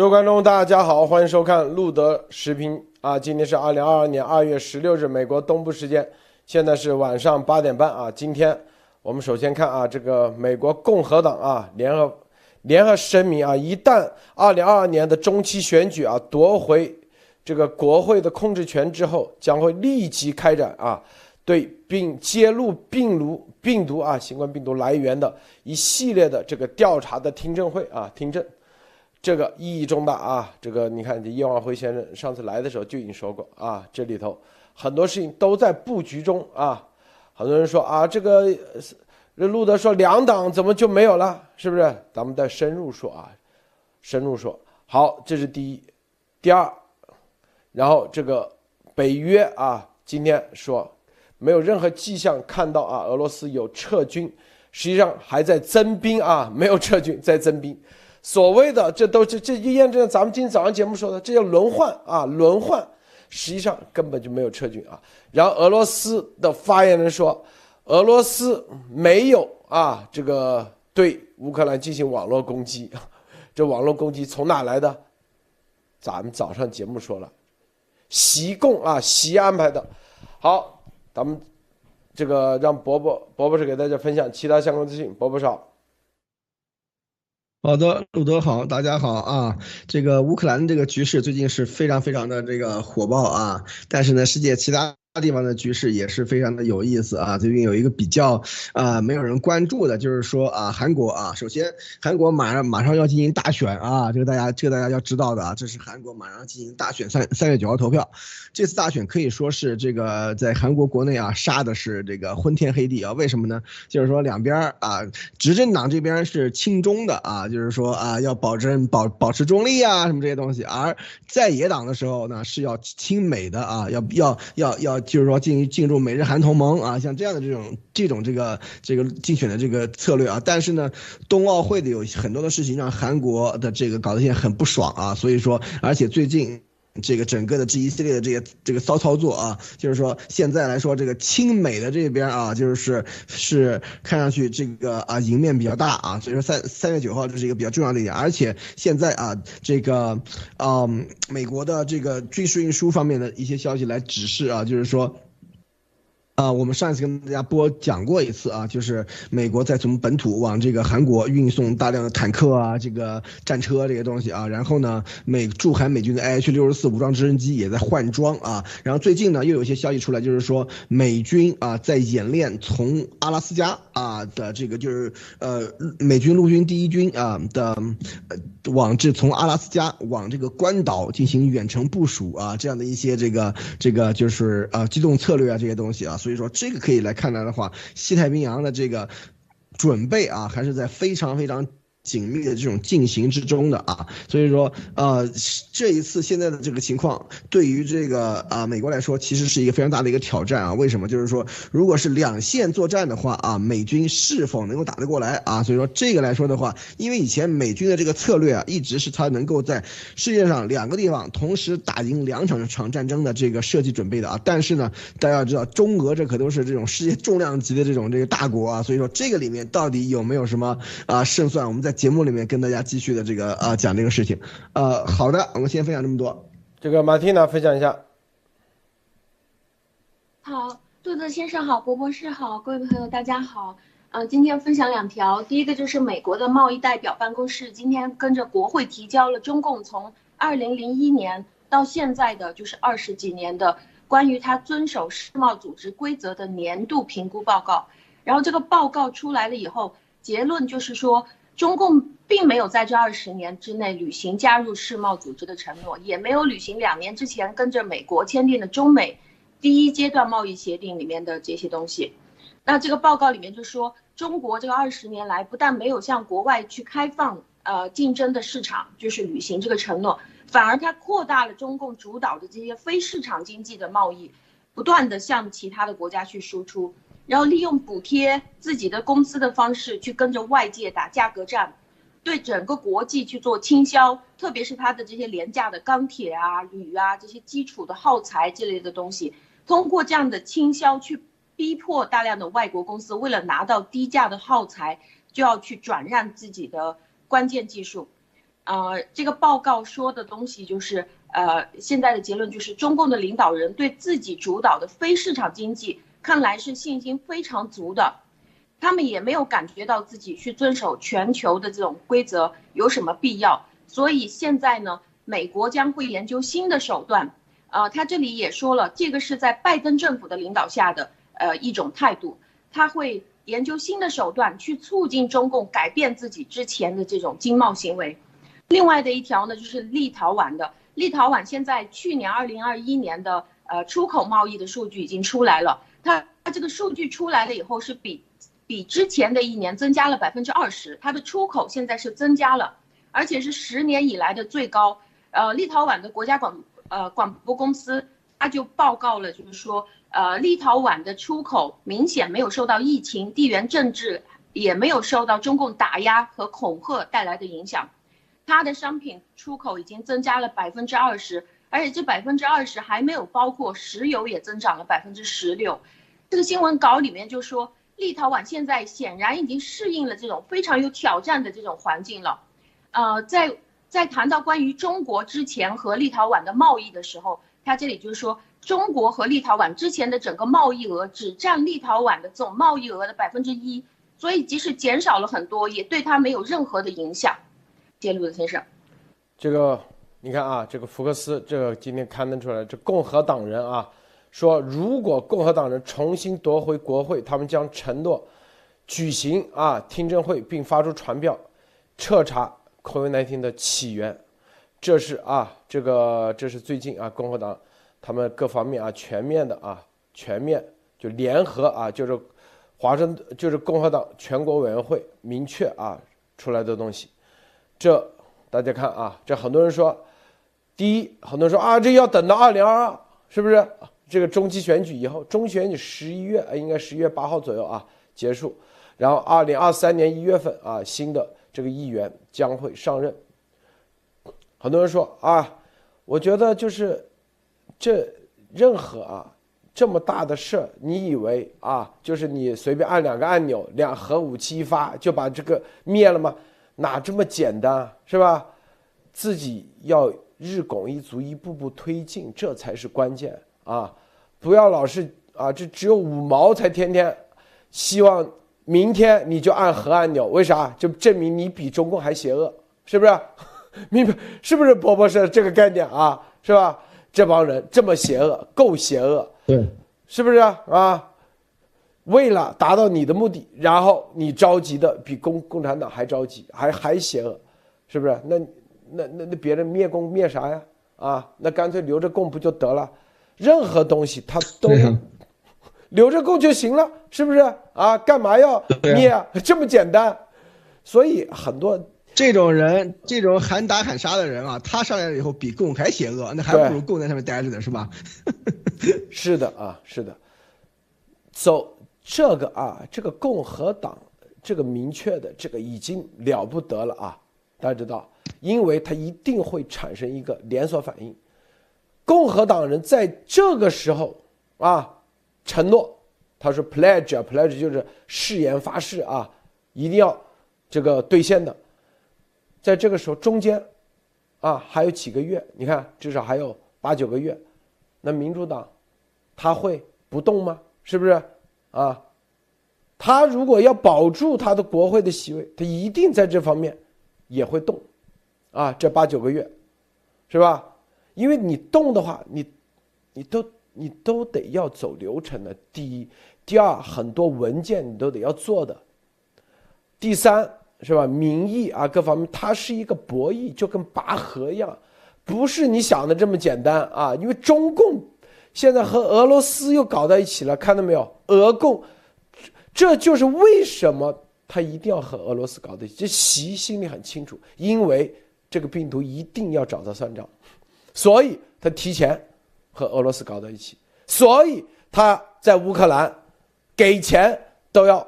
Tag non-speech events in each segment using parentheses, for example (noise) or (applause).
各位观众，大家好，欢迎收看路德视频啊！今天是二零二二年二月十六日，美国东部时间，现在是晚上八点半啊。今天我们首先看啊，这个美国共和党啊联合联合声明啊，一旦二零二二年的中期选举啊夺回这个国会的控制权之后，将会立即开展啊对并揭露病毒病毒啊新冠病毒来源的一系列的这个调查的听证会啊听证。这个意义重大啊！这个你看，这叶万辉先生上次来的时候就已经说过啊，这里头很多事情都在布局中啊。很多人说啊，这个路德说两党怎么就没有了？是不是？咱们再深入说啊，深入说。好，这是第一，第二，然后这个北约啊，今天说没有任何迹象看到啊，俄罗斯有撤军，实际上还在增兵啊，没有撤军，在增兵。所谓的这都这这就验证了咱们今天早上节目说的，这叫轮换啊，轮换，实际上根本就没有撤军啊。然后俄罗斯的发言人说，俄罗斯没有啊这个对乌克兰进行网络攻击，这网络攻击从哪来的？咱们早上节目说了，习共啊习安排的。好，咱们这个让伯伯伯伯是给大家分享其他相关资讯，伯伯少。好的，路德好，大家好啊！这个乌克兰这个局势最近是非常非常的这个火爆啊，但是呢，世界其他。地方的局势也是非常的有意思啊！最近有一个比较啊没有人关注的，就是说啊韩国啊，首先韩国马上马上要进行大选啊，这个大家这个大家要知道的啊，这是韩国马上进行大选，三三月九号投票。这次大选可以说是这个在韩国国内啊杀的是这个昏天黑地啊！为什么呢？就是说两边啊，执政党这边是亲中的啊，就是说啊要保证保保持中立啊什么这些东西，而在野党的时候呢是要亲美的啊，要要要要。就是说进进入美日韩同盟啊，像这样的这种这种这个这个竞选的这个策略啊，但是呢，冬奥会的有很多的事情让韩国的这个搞得现在很不爽啊，所以说，而且最近。这个整个的这一系列的这个这个骚操作啊，就是说现在来说，这个亲美的这边啊，就是是看上去这个啊赢面比较大啊，所以说三三月九号这是一个比较重要的一点，而且现在啊这个啊美国的这个军事运输方面的一些消息来指示啊，就是说。啊，我们上一次跟大家播讲过一次啊，就是美国在从本土往这个韩国运送大量的坦克啊，这个战车这些东西啊，然后呢，美驻韩美军的 IH 六十四武装直升机也在换装啊，然后最近呢又有一些消息出来，就是说美军啊在演练从阿拉斯加啊的这个就是呃美军陆军第一军啊的往这从阿拉斯加往这个关岛进行远程部署啊这样的一些这个这个就是呃机动策略啊这些东西啊，所以。所以说，这个可以来看待的话，西太平洋的这个准备啊，还是在非常非常。紧密的这种进行之中的啊，所以说呃这一次现在的这个情况对于这个啊美国来说其实是一个非常大的一个挑战啊。为什么？就是说如果是两线作战的话啊，美军是否能够打得过来啊？所以说这个来说的话，因为以前美军的这个策略啊，一直是他能够在世界上两个地方同时打赢两场场战争的这个设计准备的啊。但是呢，大家要知道中俄这可都是这种世界重量级的这种这个大国啊，所以说这个里面到底有没有什么啊胜算？我们在节目里面跟大家继续的这个啊讲这个事情，呃，好的，我们先分享这么多。这个马蒂娜分享一下。好，杜德先生好，博博士好，各位朋友大家好。嗯，今天分享两条，第一个就是美国的贸易代表办公室今天跟着国会提交了中共从二零零一年到现在的就是二十几年的关于他遵守世贸组织规则的年度评估报告。然后这个报告出来了以后。结论就是说，中共并没有在这二十年之内履行加入世贸组织的承诺，也没有履行两年之前跟着美国签订的中美第一阶段贸易协定里面的这些东西。那这个报告里面就说，中国这个二十年来不但没有向国外去开放呃竞争的市场，就是履行这个承诺，反而它扩大了中共主导的这些非市场经济的贸易，不断的向其他的国家去输出。然后利用补贴自己的公司的方式去跟着外界打价格战，对整个国际去做倾销，特别是它的这些廉价的钢铁啊、铝啊这些基础的耗材这类的东西，通过这样的倾销去逼迫大量的外国公司为了拿到低价的耗材，就要去转让自己的关键技术。呃，这个报告说的东西就是，呃，现在的结论就是中共的领导人对自己主导的非市场经济看来是信心非常足的，他们也没有感觉到自己去遵守全球的这种规则有什么必要，所以现在呢，美国将会研究新的手段，呃，他这里也说了，这个是在拜登政府的领导下的呃一种态度，他会研究新的手段去促进中共改变自己之前的这种经贸行为。另外的一条呢，就是立陶宛的。立陶宛现在去年二零二一年的呃出口贸易的数据已经出来了，它它这个数据出来了以后是比比之前的一年增加了百分之二十，它的出口现在是增加了，而且是十年以来的最高。呃，立陶宛的国家广呃广播公司它就报告了，就是说呃立陶宛的出口明显没有受到疫情、地缘政治，也没有受到中共打压和恐吓带来的影响。它的商品出口已经增加了百分之二十，而且这百分之二十还没有包括石油也增长了百分之十六。这个新闻稿里面就说，立陶宛现在显然已经适应了这种非常有挑战的这种环境了。呃，在在谈到关于中国之前和立陶宛的贸易的时候，他这里就是说，中国和立陶宛之前的整个贸易额只占立陶宛的总贸易额的百分之一，所以即使减少了很多，也对它没有任何的影响。揭露的先生，这个你看啊，这个福克斯这个今天刊登出来，这共和党人啊说，如果共和党人重新夺回国会，他们将承诺举行啊听证会，并发出传票彻查 COVID-19 的起源。这是啊，这个这是最近啊，共和党他们各方面啊全面的啊全面就联合啊，就是华盛顿就是共和党全国委员会明确啊出来的东西。这大家看啊，这很多人说，第一，很多人说啊，这要等到二零二二，是不是？这个中期选举以后，中选举十一月啊，应该十一月八号左右啊结束，然后二零二三年一月份啊，新的这个议员将会上任。很多人说啊，我觉得就是这任何啊这么大的事儿，你以为啊，就是你随便按两个按钮，两核武器一发就把这个灭了吗？哪这么简单是吧？自己要日拱一卒，一步步推进，这才是关键啊！不要老是啊，这只有五毛才天天希望明天你就按核按钮，为啥？就证明你比中共还邪恶，是不是？(laughs) 明白是不是？伯伯是这个概念啊，是吧？这帮人这么邪恶，够邪恶，对，是不是啊？为了达到你的目的，然后你着急的比共共产党还着急，还还邪恶，是不是？那那那那别人灭共灭啥呀？啊，那干脆留着共不就得了？任何东西他都 (laughs) 留着共就行了，是不是？啊，干嘛要灭？(laughs) 这么简单。所以很多这种人，这种喊打喊杀的人啊，他上来了以后比共还邪恶，那还不如共在上面待着呢，是吧？(laughs) 是的啊，是的，走。这个啊，这个共和党，这个明确的，这个已经了不得了啊！大家知道，因为它一定会产生一个连锁反应。共和党人在这个时候啊，承诺，他说 pledge，pledge 就是誓言发誓啊，一定要这个兑现的。在这个时候中间，啊，还有几个月，你看至少还有八九个月，那民主党他会不动吗？是不是？啊，他如果要保住他的国会的席位，他一定在这方面也会动，啊，这八九个月，是吧？因为你动的话，你你都你都得要走流程的。第一，第二，很多文件你都得要做的。第三，是吧？民意啊，各方面，它是一个博弈，就跟拔河一样，不是你想的这么简单啊。因为中共。现在和俄罗斯又搞在一起了，看到没有？俄共，这就是为什么他一定要和俄罗斯搞在一起。这习心里很清楚，因为这个病毒一定要找他算账，所以他提前和俄罗斯搞在一起，所以他在乌克兰给钱都要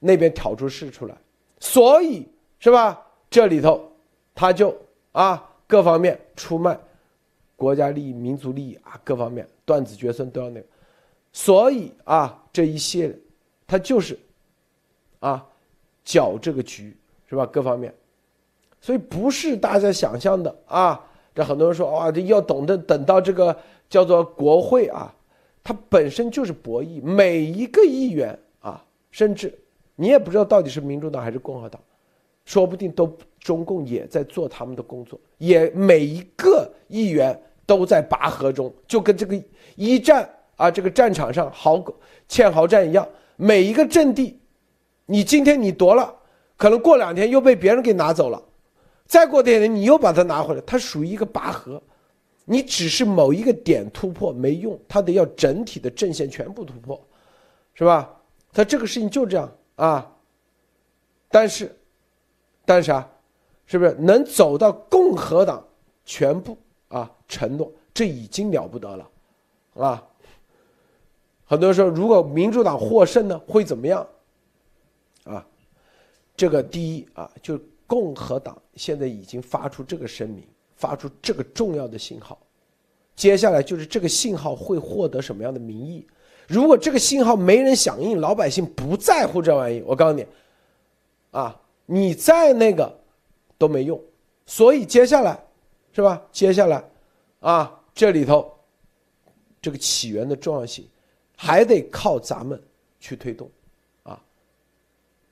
那边挑出事出来，所以是吧？这里头他就啊各方面出卖。国家利益、民族利益啊，各方面断子绝孙都要那个，所以啊，这一系列，他就是，啊，搅这个局是吧？各方面，所以不是大家想象的啊。这很多人说哇，这要懂得等到这个叫做国会啊，它本身就是博弈，每一个议员啊，甚至你也不知道到底是民主党还是共和党，说不定都中共也在做他们的工作，也每一个议员都在拔河中，就跟这个一战啊这个战场上壕堑壕战一样，每一个阵地，你今天你夺了，可能过两天又被别人给拿走了。再过点年，你又把它拿回来，它属于一个拔河，你只是某一个点突破没用，它得要整体的阵线全部突破，是吧？它这个事情就这样啊。但是，但是啊，是不是能走到共和党全部啊承诺，这已经了不得了，啊？很多人说，如果民主党获胜呢，会怎么样？啊，这个第一啊，就。共和党现在已经发出这个声明，发出这个重要的信号，接下来就是这个信号会获得什么样的民意？如果这个信号没人响应，老百姓不在乎这玩意，我告诉你，啊，你再那个都没用。所以接下来，是吧？接下来，啊，这里头这个起源的重要性，还得靠咱们去推动，啊，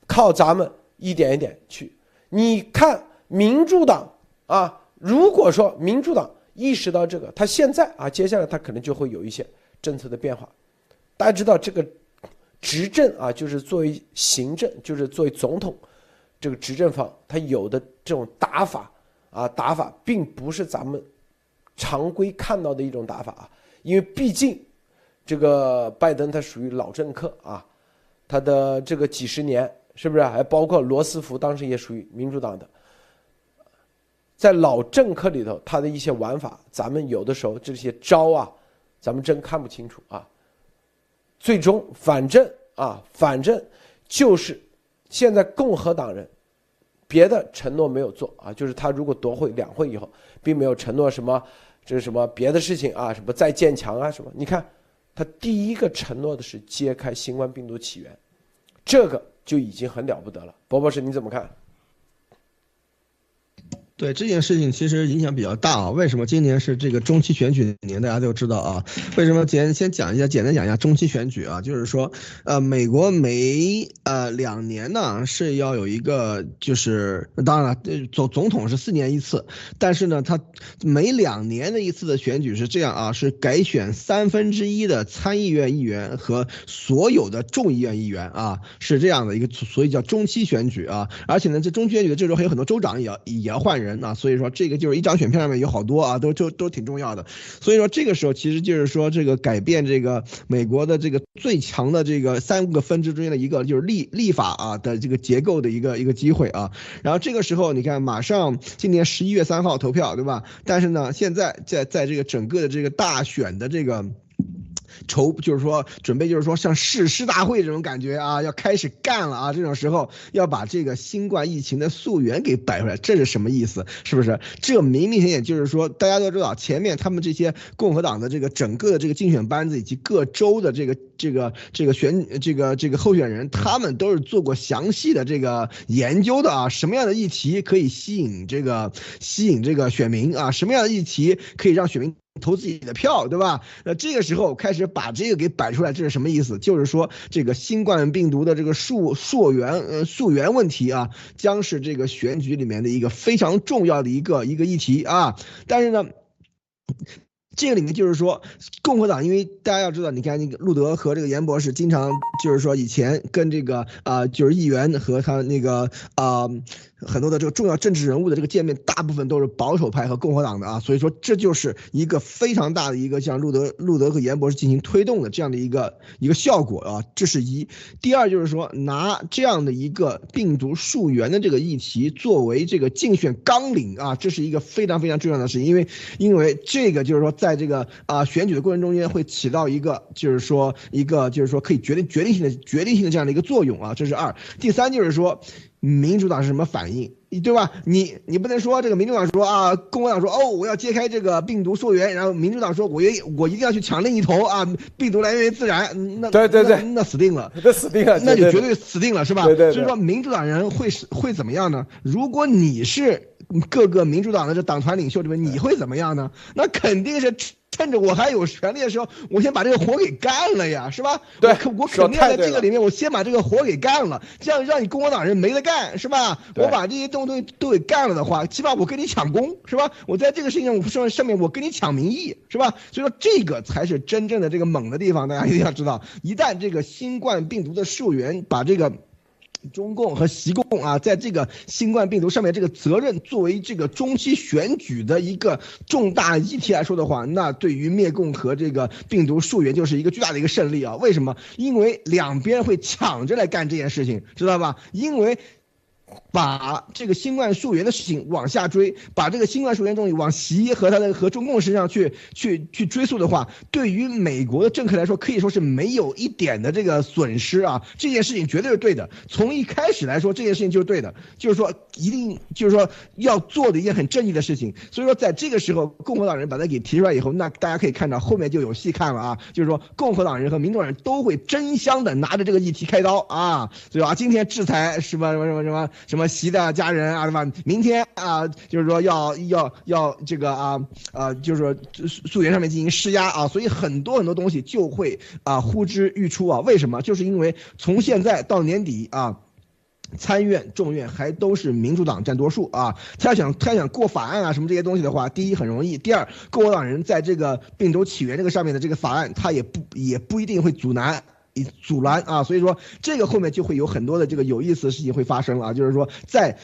靠咱们一点一点去。你看，民主党啊，如果说民主党意识到这个，他现在啊，接下来他可能就会有一些政策的变化。大家知道，这个执政啊，就是作为行政，就是作为总统这个执政方，他有的这种打法啊，打法并不是咱们常规看到的一种打法啊，因为毕竟这个拜登他属于老政客啊，他的这个几十年。是不是还包括罗斯福？当时也属于民主党的，在老政客里头，他的一些玩法，咱们有的时候这些招啊，咱们真看不清楚啊。最终，反正啊，反正就是现在共和党人别的承诺没有做啊，就是他如果夺回两会以后，并没有承诺什么，这是什么别的事情啊，什么再建墙啊什么？你看，他第一个承诺的是揭开新冠病毒起源，这个。就已经很了不得了，博博士你怎么看？对这件事情其实影响比较大啊。为什么今年是这个中期选举年？大家都知道啊。为什么简先讲一下，简单讲一下中期选举啊？就是说，呃，美国每呃两年呢是要有一个，就是当然了，总总统是四年一次，但是呢，他每两年的一次的选举是这样啊，是改选三分之一的参议院议员和所有的众议院议员啊，是这样的一个，所以叫中期选举啊。而且呢，这中期选举的这时候还有很多州长也要也要换人。人啊，所以说这个就是一张选票上面有好多啊，都都都挺重要的。所以说这个时候其实就是说这个改变这个美国的这个最强的这个三个分支中间的一个就是立立法啊的这个结构的一个一个机会啊。然后这个时候你看，马上今年十一月三号投票，对吧？但是呢，现在在在这个整个的这个大选的这个。筹就是说准备就是说像誓师大会这种感觉啊，要开始干了啊！这种时候要把这个新冠疫情的溯源给摆出来，这是什么意思？是不是？这明明显显就是说，大家都知道，前面他们这些共和党的这个整个的这个竞选班子以及各州的这个这个这个选这个这个候选人，他们都是做过详细的这个研究的啊，什么样的议题可以吸引这个吸引这个选民啊？什么样的议题可以让选民？投自己的票，对吧？那这个时候开始把这个给摆出来，这是什么意思？就是说，这个新冠病毒的这个溯溯源呃溯源问题啊，将是这个选举里面的一个非常重要的一个一个议题啊。但是呢。这个里面就是说，共和党，因为大家要知道，你看那个路德和这个严博士，经常就是说以前跟这个啊，就是议员和他那个啊，很多的这个重要政治人物的这个见面，大部分都是保守派和共和党的啊，所以说这就是一个非常大的一个像路德、路德和严博士进行推动的这样的一个一个效果啊，这是一。第二就是说，拿这样的一个病毒溯源的这个议题作为这个竞选纲领啊，这是一个非常非常重要的事情，因为因为这个就是说在这个啊选举的过程中间，会起到一个就是说一个就是说可以决定决定性的决定性的这样的一个作用啊，这是二。第三就是说，民主党是什么反应，对吧？你你不能说这个民主党说啊，共和党说哦我要揭开这个病毒溯源，然后民主党说我愿意我一定要去抢另一头啊，病毒来源于自然，那对对对，那死定了，(laughs) 那死定了，那就绝对死定了，是吧？对对。所以说民主党人会是会怎么样呢？如果你是。各个民主党的这党团领袖里面，你会怎么样呢？那肯定是。趁着我还有权利的时候，我先把这个活给干了呀，是吧？对，我肯定在这个里面，我先把这个活给干了，这样让你共和党人没得干，是吧？我把这些东西都给干了的话，起码我跟你抢功，是吧？我在这个事情上上面，我跟你抢民意，是吧？所以说这个才是真正的这个猛的地方，大家一定要知道，一旦这个新冠病毒的溯源把这个。中共和习共啊，在这个新冠病毒上面，这个责任作为这个中期选举的一个重大议题来说的话，那对于灭共和这个病毒溯源就是一个巨大的一个胜利啊！为什么？因为两边会抢着来干这件事情，知道吧？因为。把这个新冠溯源的事情往下追，把这个新冠溯源东西往习和他的和中共身上去去去追溯的话，对于美国的政客来说，可以说是没有一点的这个损失啊。这件事情绝对是对的，从一开始来说，这件事情就是对的，就是说一定就是说要做的一件很正义的事情。所以说，在这个时候，共和党人把它给提出来以后，那大家可以看到后面就有戏看了啊。就是说，共和党人和民主党人都会争相的拿着这个议题开刀啊，对吧？今天制裁什么什么什么什么。什么习的家人啊，对吧？明天啊，就是说要要要这个啊啊，就是说溯源上面进行施压啊，所以很多很多东西就会啊呼之欲出啊。为什么？就是因为从现在到年底啊，参院众院还都是民主党占多数啊。他要想他要想过法案啊什么这些东西的话，第一很容易，第二共和党人在这个病毒起源这个上面的这个法案，他也不也不一定会阻拦。阻拦啊，所以说这个后面就会有很多的这个有意思的事情会发生啊，就是说在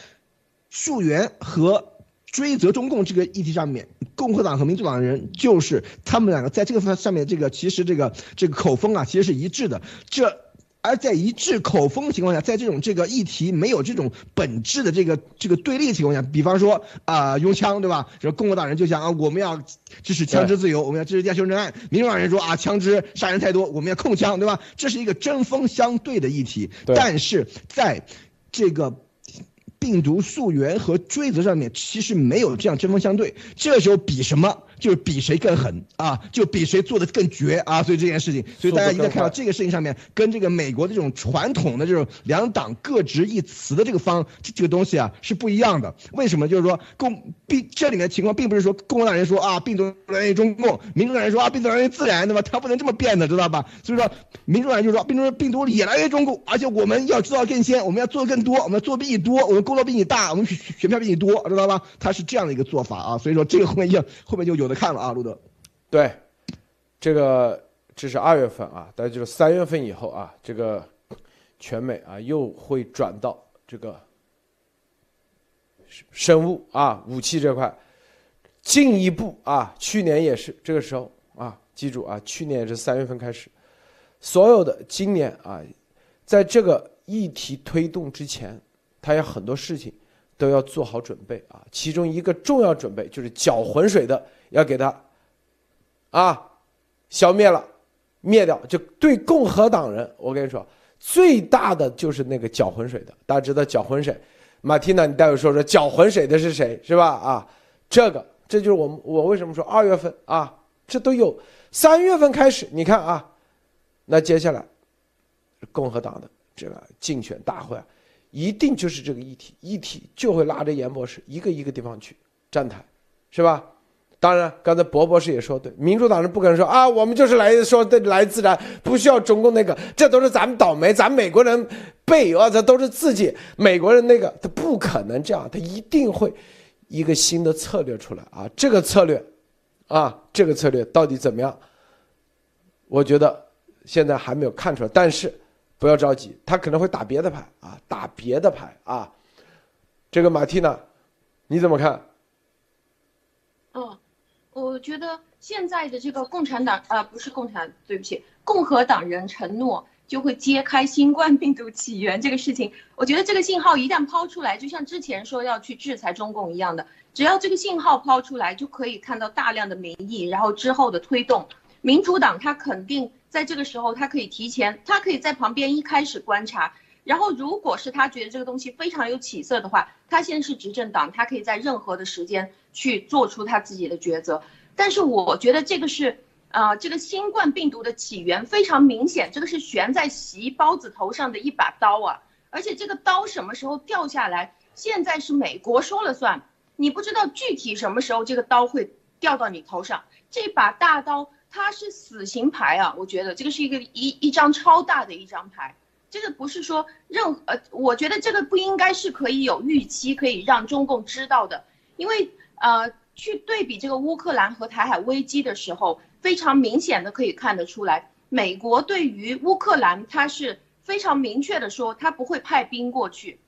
溯源和追责中共这个议题上面，共和党和民主党人就是他们两个在这个上面这个其实这个这个口风啊其实是一致的，这。而在一致口风的情况下，在这种这个议题没有这种本质的这个这个对立的情况下，比方说啊用枪对吧？说共和党人就想啊我们要支持枪支自由，我们要支持修正案；民主党人说啊枪支杀人太多，我们要控枪对吧？这是一个针锋相对的议题，但是在这个病毒溯源和追责上面，其实没有这样针锋相对。这时候比什么？就是比谁更狠啊，就比谁做的更绝啊，所以这件事情，所以大家一定要看到这个事情上面，跟这个美国的这种传统的这种两党各执一词的这个方这这个东西啊是不一样的。为什么？就是说共并这里面情况并不是说共和党人说啊病毒来源于中共，民主党人说啊病毒来源于自然，对吧？他不能这么变的，知道吧？所以说民主党人就说病毒病毒也来源于中共，而且我们要知道更先，我们要做的更多，我们要做比你多，我们功劳比你大，我们选选票比你多，知道吧？他是这样的一个做法啊，所以说这个后面就后面就有的。看了啊，路德，对，这个这是二月份啊，但就是三月份以后啊，这个全美啊又会转到这个生物啊武器这块，进一步啊，去年也是这个时候啊，记住啊，去年也是三月份开始，所有的今年啊，在这个议题推动之前，他有很多事情都要做好准备啊，其中一个重要准备就是搅浑水的。要给他，啊，消灭了，灭掉，就对共和党人，我跟你说，最大的就是那个搅浑水的。大家知道搅浑水，马蒂娜，你待会说说搅浑水的是谁，是吧？啊，这个，这就是我们，我为什么说二月份啊，这都有，三月份开始，你看啊，那接下来，共和党的这个竞选大会，一定就是这个议题，议题就会拉着严博士一个一个地方去站台，是吧？当然，刚才博博士也说对，民主党人不可能说啊，我们就是来说的来自然，不需要中共那个，这都是咱们倒霉，咱美国人背啊，这都是自己美国人那个，他不可能这样，他一定会一个新的策略出来啊，这个策略，啊，这个策略到底怎么样？我觉得现在还没有看出来，但是不要着急，他可能会打别的牌啊，打别的牌啊，这个马蒂娜，你怎么看？嗯。我觉得现在的这个共产党啊，不是共产，对不起，共和党人承诺就会揭开新冠病毒起源这个事情。我觉得这个信号一旦抛出来，就像之前说要去制裁中共一样的，只要这个信号抛出来，就可以看到大量的民意，然后之后的推动。民主党他肯定在这个时候，他可以提前，他可以在旁边一开始观察，然后如果是他觉得这个东西非常有起色的话，他现在是执政党，他可以在任何的时间。去做出他自己的抉择，但是我觉得这个是，呃，这个新冠病毒的起源非常明显，这个是悬在习包子头上的一把刀啊！而且这个刀什么时候掉下来，现在是美国说了算，你不知道具体什么时候这个刀会掉到你头上。这把大刀它是死刑牌啊，我觉得这个是一个一一张超大的一张牌。这个不是说任何呃，我觉得这个不应该是可以有预期可以让中共知道的，因为呃，去对比这个乌克兰和台海危机的时候，非常明显的可以看得出来，美国对于乌克兰它是非常明确的说，他不会派兵过去。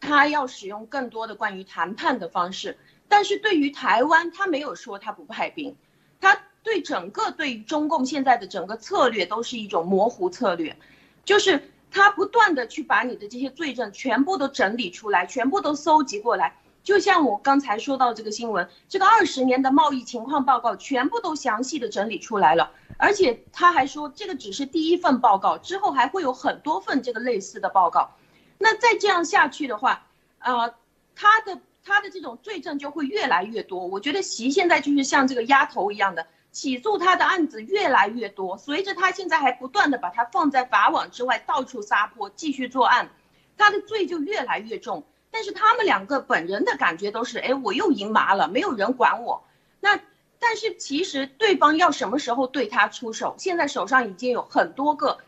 他要使用更多的关于谈判的方式，但是对于台湾，他没有说他不派兵，他对整个对于中共现在的整个策略都是一种模糊策略，就是他不断的去把你的这些罪证全部都整理出来，全部都搜集过来，就像我刚才说到这个新闻，这个二十年的贸易情况报告全部都详细的整理出来了，而且他还说这个只是第一份报告，之后还会有很多份这个类似的报告。那再这样下去的话，呃，他的他的这种罪证就会越来越多。我觉得习现在就是像这个丫头一样的，起诉他的案子越来越多。随着他现在还不断的把他放在法网之外，到处撒泼，继续作案，他的罪就越来越重。但是他们两个本人的感觉都是，哎，我又赢麻了，没有人管我。那但是其实对方要什么时候对他出手？现在手上已经有很多个。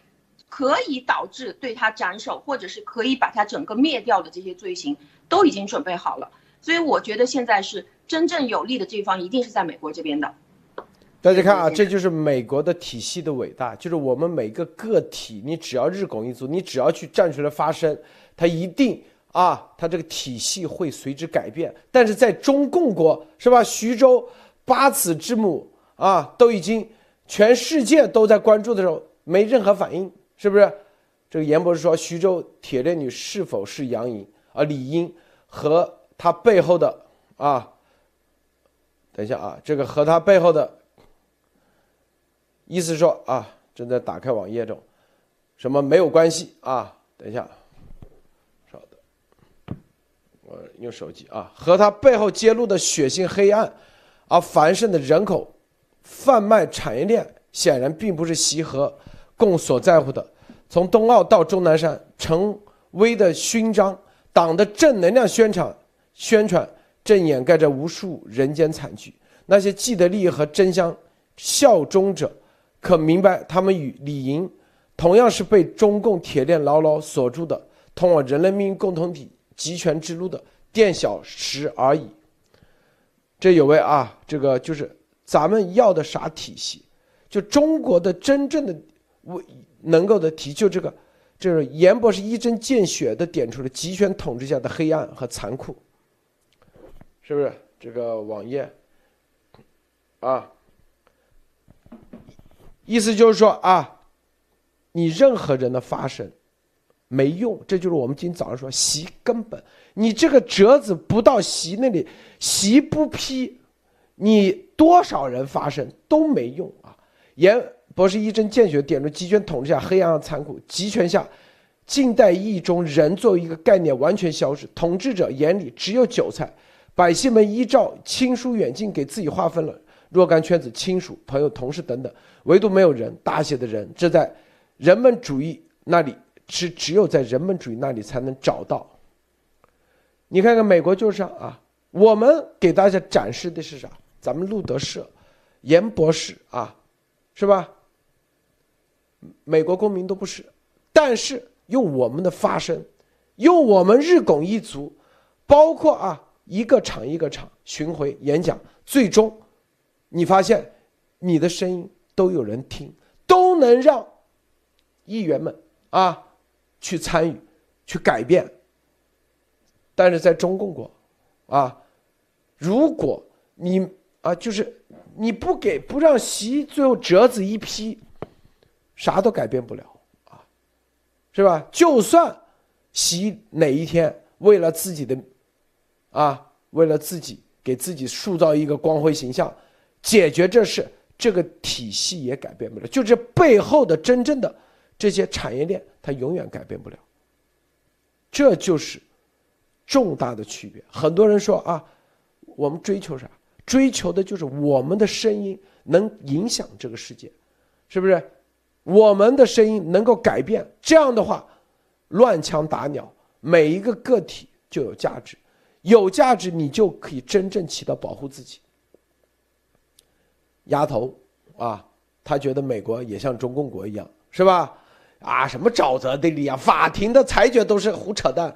可以导致对他斩首，或者是可以把他整个灭掉的这些罪行，都已经准备好了。所以我觉得现在是真正有利的这方，一定是在美国这边的。大家看啊，这就是美国的体系的伟大，就是我们每个个体，你只要日拱一卒，你只要去站出来发声，它一定啊，它这个体系会随之改变。但是在中共国是吧？徐州八子之母啊，都已经全世界都在关注的时候，没任何反应。是不是？这个严博士说，徐州铁链女是否是杨颖？啊李英和她背后的啊，等一下啊，这个和她背后的意思说啊，正在打开网页中，什么没有关系啊？等一下，稍等，我用手机啊，和他背后揭露的血腥黑暗，而繁盛的人口贩卖产业链，显然并不是习和。共所在乎的，从冬奥到钟南山，陈威的勋章，党的正能量宣传，宣传正掩盖着无数人间惨剧。那些既得利益和争相效忠者，可明白他们与李莹同样是被中共铁链牢牢锁住的，通往人类命运共同体集权之路的垫脚石而已。这有位啊，这个就是咱们要的啥体系？就中国的真正的。为能够的提就这个，就是严博士一针见血的点出了集权统治下的黑暗和残酷，是不是？这个网页啊，意思就是说啊，你任何人的发声没用，这就是我们今天早上说习根本，你这个折子不到习那里，习不批，你多少人发声都没用啊，严。博士一针见血点出集权统治下黑暗和残酷。集权下，近代意义中人作为一个概念完全消失，统治者眼里只有韭菜，百姓们依照亲疏远近给自己划分了若干圈子，亲属、朋友、同事等等，唯独没有人，大写的人，这在人本主义那里是只有在人本主义那里才能找到。你看看美国就是这样啊，我们给大家展示的是啥？咱们路德社，严博士啊，是吧？美国公民都不是，但是用我们的发声，用我们日拱一卒，包括啊一个场一个场巡回演讲，最终，你发现你的声音都有人听，都能让议员们啊去参与，去改变。但是在中共国，啊，如果你啊就是你不给不让习最后折子一批。啥都改变不了啊，是吧？就算习哪一天为了自己的，啊，为了自己给自己塑造一个光辉形象，解决这事，这个体系也改变不了。就这背后的真正的这些产业链，它永远改变不了。这就是重大的区别。很多人说啊，我们追求啥？追求的就是我们的声音能影响这个世界，是不是？我们的声音能够改变，这样的话，乱枪打鸟，每一个个体就有价值。有价值，你就可以真正起到保护自己。丫头啊，他觉得美国也像中共国一样，是吧？啊，什么沼泽地理啊，法庭的裁决都是胡扯淡。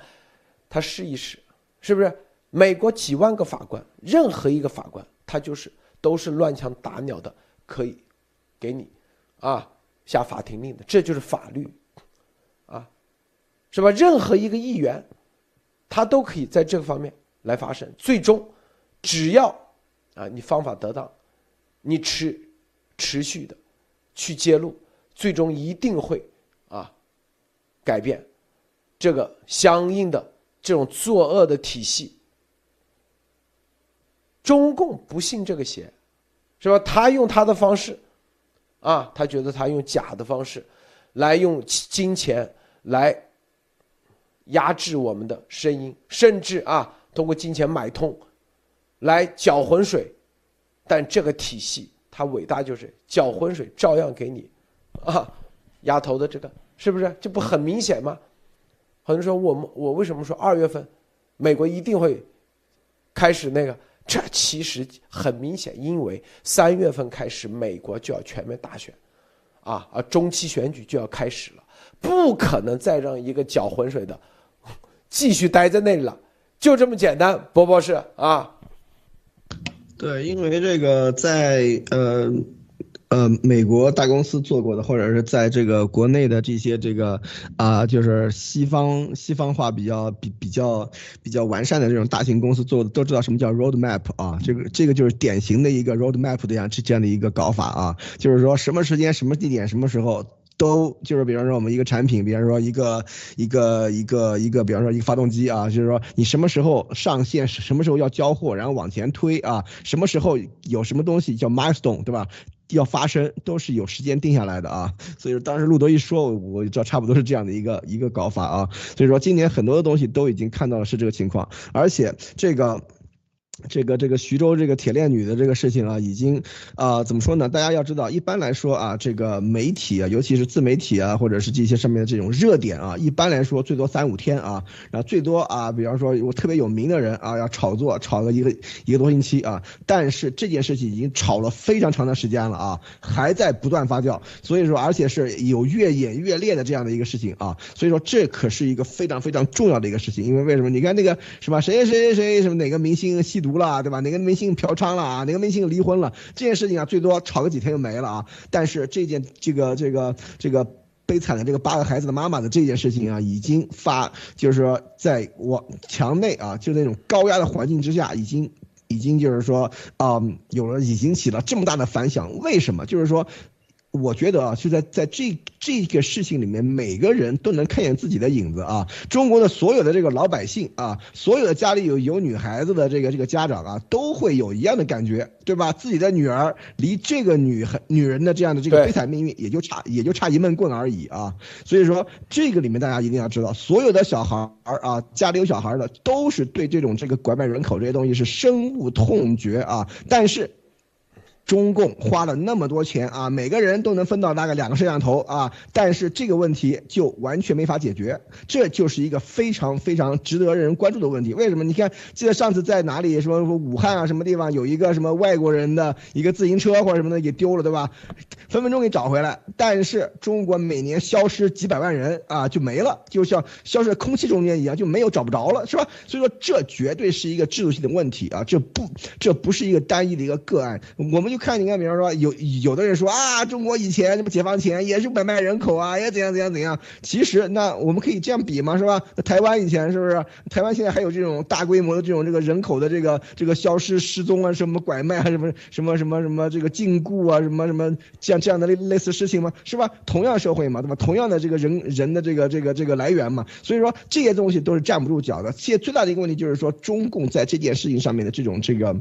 他试一试，是不是？美国几万个法官，任何一个法官，他就是都是乱枪打鸟的，可以给你啊下法庭令的，这就是法律啊，是吧？任何一个议员，他都可以在这个方面来发声。最终，只要啊你方法得当。你持持续的去揭露，最终一定会啊改变这个相应的这种作恶的体系。中共不信这个邪，是吧？他用他的方式啊，他觉得他用假的方式来用金钱来压制我们的声音，甚至啊通过金钱买通来搅浑水。但这个体系它伟大，就是搅浑水照样给你，啊，压头的这个是不是这不很明显吗？很多人说我们我为什么说二月份美国一定会开始那个？这其实很明显，因为三月份开始美国就要全面大选，啊啊中期选举就要开始了，不可能再让一个搅浑水的继续待在那里了，就这么简单，博博士啊。对，因为这个在呃呃美国大公司做过的，或者是在这个国内的这些这个啊，就是西方西方化比较比比较比较完善的这种大型公司做的，都知道什么叫 road map 啊，这个这个就是典型的一个 road map 的样这样的一个搞法啊，就是说什么时间、什么地点、什么时候。都就是，比方说我们一个产品，比方说一个一个一个一个，比方说一个发动机啊，就是说你什么时候上线，什么时候要交货，然后往前推啊，什么时候有什么东西叫 milestone，对吧？要发生都是有时间定下来的啊。所以说当时路德一说，我就知道差不多是这样的一个一个搞法啊。所以说今年很多的东西都已经看到了是这个情况，而且这个。这个这个徐州这个铁链女的这个事情啊，已经啊怎么说呢？大家要知道，一般来说啊，这个媒体啊，尤其是自媒体啊，或者是这些上面的这种热点啊，一般来说最多三五天啊，然后最多啊，比方说我特别有名的人啊，要炒作炒个一个一个多星期啊。但是这件事情已经炒了非常长的时间了啊，还在不断发酵。所以说，而且是有越演越烈的这样的一个事情啊。所以说，这可是一个非常非常重要的一个事情。因为为什么？你看那个是吧？谁谁谁谁什么哪个明星吸毒？了，对吧？哪个明星嫖娼了啊？哪个明星离婚了？这件事情啊，最多吵个几天就没了啊。但是这件这个这个这个悲惨的这个八个孩子的妈妈的这件事情啊，已经发，就是说在我墙内啊，就那种高压的环境之下，已经已经就是说啊，有了已经起了这么大的反响。为什么？就是说。我觉得啊，就在在这这个事情里面，每个人都能看见自己的影子啊。中国的所有的这个老百姓啊，所有的家里有有女孩子的这个这个家长啊，都会有一样的感觉，对吧？自己的女儿离这个女孩女人的这样的这个悲惨命运，也就差也就差一闷棍而已啊。所以说，这个里面大家一定要知道，所有的小孩儿啊，家里有小孩的，都是对这种这个拐卖人口这些东西是深恶痛绝啊。但是。中共花了那么多钱啊，每个人都能分到大概两个摄像头啊，但是这个问题就完全没法解决，这就是一个非常非常值得人关注的问题。为什么？你看，记得上次在哪里？什么武汉啊，什么地方有一个什么外国人的一个自行车或者什么的给丢了，对吧？分分钟给找回来。但是中国每年消失几百万人啊，就没了，就像消失在空气中间一样，就没有找不着了，是吧？所以说，这绝对是一个制度性的问题啊，这不这不是一个单一的一个个案，我们。就看你看，比方说有有的人说啊，中国以前什么解放前也是买卖人口啊，也怎样怎样怎样。其实那我们可以这样比嘛，是吧？台湾以前是不是？台湾现在还有这种大规模的这种这个人口的这个这个消失、失踪啊，什么拐卖啊，什么什么什么什么这个禁锢啊，什么什么像这样的类类似事情吗？是吧？同样社会嘛，对吧？同样的这个人人的这个这个这个来源嘛。所以说这些东西都是站不住脚的。现在最大的一个问题就是说，中共在这件事情上面的这种这个。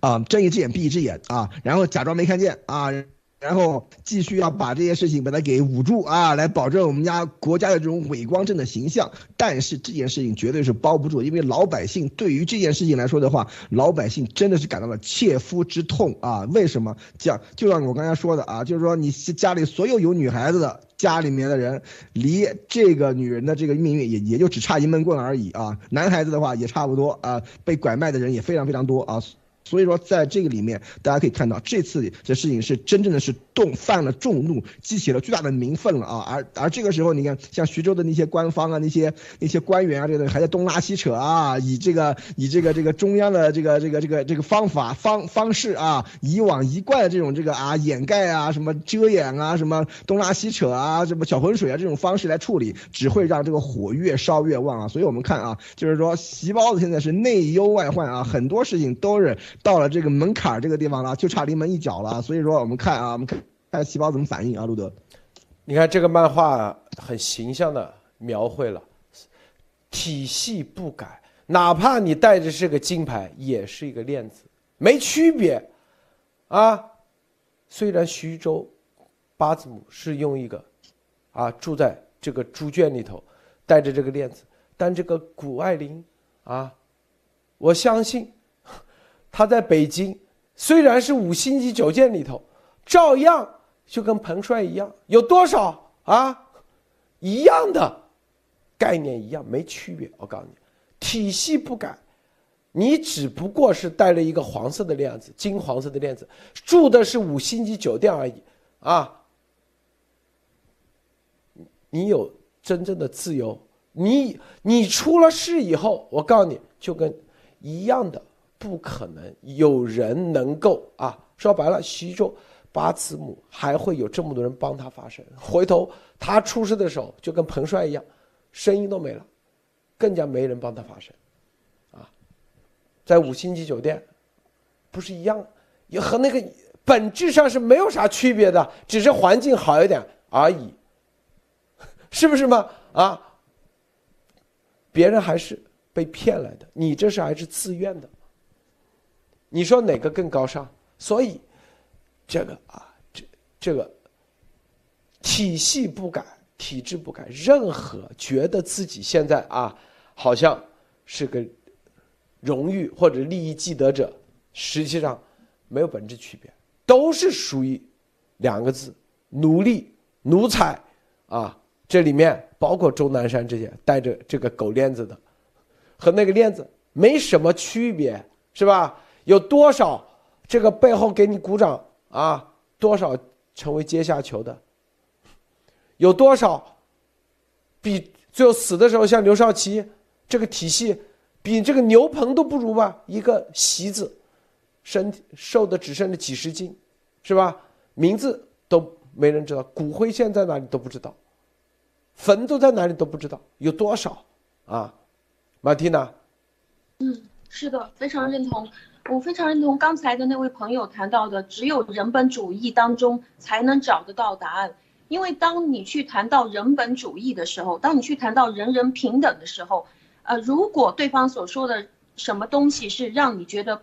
啊，睁一只眼闭一只眼啊，然后假装没看见啊，然后继续要把这些事情把它给捂住啊，来保证我们家国家的这种伟光正的形象。但是这件事情绝对是包不住，因为老百姓对于这件事情来说的话，老百姓真的是感到了切肤之痛啊。为什么？讲就像我刚才说的啊，就是说你家里所有有女孩子的。家里面的人离这个女人的这个命运也也就只差一闷棍而已啊。男孩子的话也差不多啊，被拐卖的人也非常非常多啊。所以说，在这个里面，大家可以看到，这次这事情是真正的是动犯了众怒，激起了巨大的民愤了啊！而而这个时候，你看，像徐州的那些官方啊，那些那些官员啊，这个还在东拉西扯啊，以这个以这个这个中央的这个这个这个这个方法方方式啊，以往一贯的这种这个啊掩盖啊，什么遮掩啊，什么东拉西扯啊，什么搅浑水啊，这种方式来处理，只会让这个火越烧越旺啊！所以我们看啊，就是说，席包子现在是内忧外患啊，很多事情都是。到了这个门槛这个地方了，就差临门一脚了。所以说，我们看啊，我们看看细胞怎么反应啊，路德。你看这个漫画很形象的描绘了，体系不改，哪怕你戴着是个金牌，也是一个链子，没区别啊。虽然徐州八字母是用一个啊住在这个猪圈里头，带着这个链子，但这个谷爱凌啊，我相信。他在北京，虽然是五星级酒店里头，照样就跟彭帅一样，有多少啊？一样的概念一样，没区别。我告诉你，体系不改，你只不过是戴了一个黄色的链子，金黄色的链子，住的是五星级酒店而已啊。你有真正的自由，你你出了事以后，我告诉你就跟一样的。不可能有人能够啊！说白了，徐州八字母还会有这么多人帮他发声。(laughs) 回头他出事的时候，就跟彭帅一样，声音都没了，更加没人帮他发声，啊，在五星级酒店，不是一样，也和那个本质上是没有啥区别的，只是环境好一点而已，(laughs) 是不是嘛？啊，别人还是被骗来的，你这是还是自愿的。你说哪个更高尚？所以，这个啊，这这个体系不改，体制不改，任何觉得自己现在啊，好像是个荣誉或者利益既得者，实际上没有本质区别，都是属于两个字：奴隶、奴才啊。这里面包括钟南山这些带着这个狗链子的，和那个链子没什么区别，是吧？有多少这个背后给你鼓掌啊？多少成为阶下囚的？有多少比最后死的时候像刘少奇这个体系比这个牛棚都不如吧？一个席子，身体瘦的只剩了几十斤，是吧？名字都没人知道，骨灰现在哪里都不知道，坟都在哪里都不知道，有多少啊？马蒂娜，嗯，是的，非常认同。我非常认同刚才的那位朋友谈到的，只有人本主义当中才能找得到答案。因为当你去谈到人本主义的时候，当你去谈到人人平等的时候，呃，如果对方所说的什么东西是让你觉得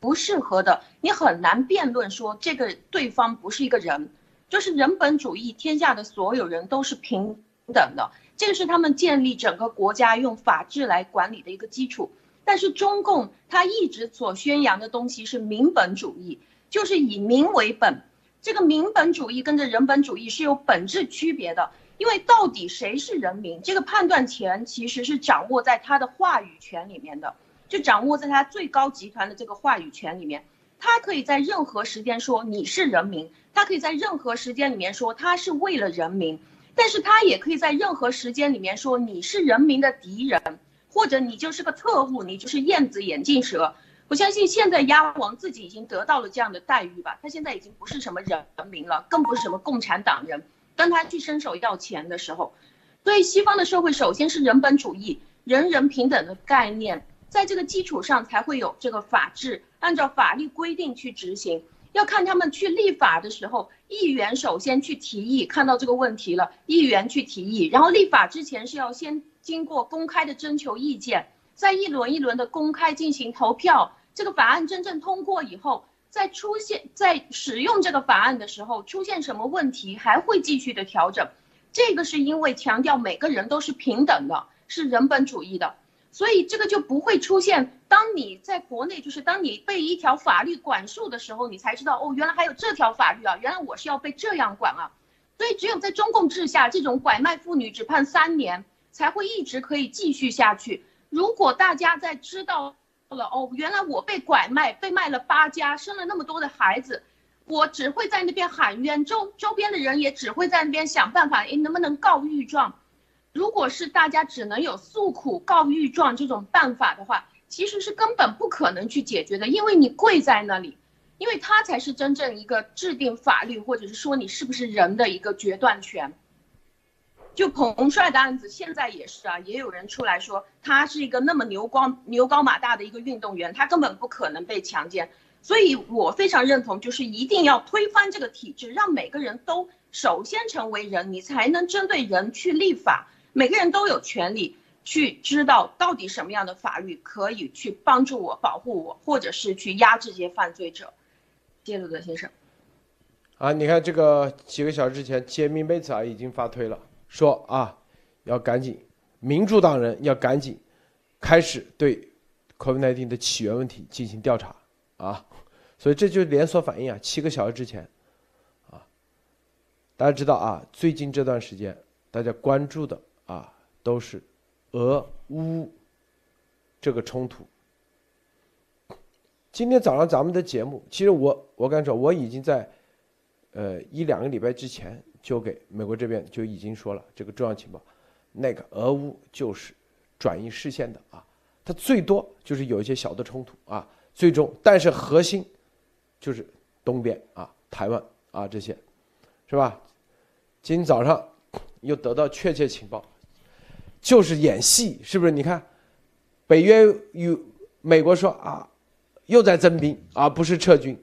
不适合的，你很难辩论说这个对方不是一个人。就是人本主义，天下的所有人都是平等的，这个是他们建立整个国家用法治来管理的一个基础。但是中共他一直所宣扬的东西是民本主义，就是以民为本。这个民本主义跟着人本主义是有本质区别的，因为到底谁是人民，这个判断权其实是掌握在他的话语权里面的，就掌握在他最高集团的这个话语权里面。他可以在任何时间说你是人民，他可以在任何时间里面说他是为了人民，但是他也可以在任何时间里面说你是人民的敌人。或者你就是个特务，你就是燕子眼镜蛇。我相信现在鸭王自己已经得到了这样的待遇吧？他现在已经不是什么人民了，更不是什么共产党人。当他去伸手要钱的时候，所以西方的社会首先是人本主义、人人平等的概念，在这个基础上才会有这个法治，按照法律规定去执行。要看他们去立法的时候，议员首先去提议，看到这个问题了，议员去提议，然后立法之前是要先。经过公开的征求意见，在一轮一轮的公开进行投票，这个法案真正通过以后，在出现在使用这个法案的时候出现什么问题，还会继续的调整。这个是因为强调每个人都是平等的，是人本主义的，所以这个就不会出现。当你在国内，就是当你被一条法律管束的时候，你才知道哦，原来还有这条法律啊，原来我是要被这样管啊。所以只有在中共治下，这种拐卖妇女只判三年，才会一直可以继续下去。如果大家在知道了哦，原来我被拐卖，被卖了八家，生了那么多的孩子，我只会在那边喊冤，周周边的人也只会在那边想办法，诶，能不能告御状？如果是大家只能有诉苦、告御状这种办法的话，其实是根本不可能去解决的，因为你跪在那里。因为他才是真正一个制定法律，或者是说你是不是人的一个决断权。就彭帅的案子，现在也是啊，也有人出来说他是一个那么牛光牛高马大的一个运动员，他根本不可能被强奸。所以我非常认同，就是一定要推翻这个体制，让每个人都首先成为人，你才能针对人去立法。每个人都有权利去知道到底什么样的法律可以去帮助我、保护我，或者是去压制这些犯罪者。谢鲁德先生，啊，你看这个几个小时之前，杰米贝茨啊已经发推了，说啊，要赶紧，民主党人要赶紧开始对 COVID-19 的起源问题进行调查啊，所以这就是连锁反应啊。七个小时之前，啊，大家知道啊，最近这段时间大家关注的啊都是俄乌这个冲突。今天早上咱们的节目，其实我我敢说，我已经在，呃一两个礼拜之前就给美国这边就已经说了这个重要情报，那个俄乌就是转移视线的啊，它最多就是有一些小的冲突啊，最终但是核心就是东边啊台湾啊这些，是吧？今天早上又得到确切情报，就是演戏，是不是？你看，北约与美国说啊。又在增兵啊，不是撤军。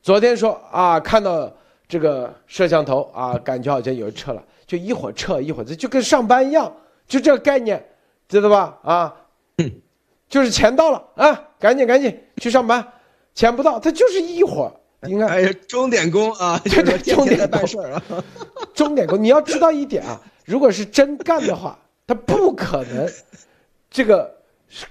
昨天说啊，看到这个摄像头啊，感觉好像有人撤了，就一会儿撤一会儿，这就跟上班一样，就这个概念，知道吧？啊，(laughs) 就是钱到了啊，赶紧赶紧去上班，钱不到，他就是一会儿，应该哎，钟点工啊，(laughs) 对对，钟点办事儿啊，(laughs) 钟点工，你要知道一点啊，如果是真干的话，他不可能这个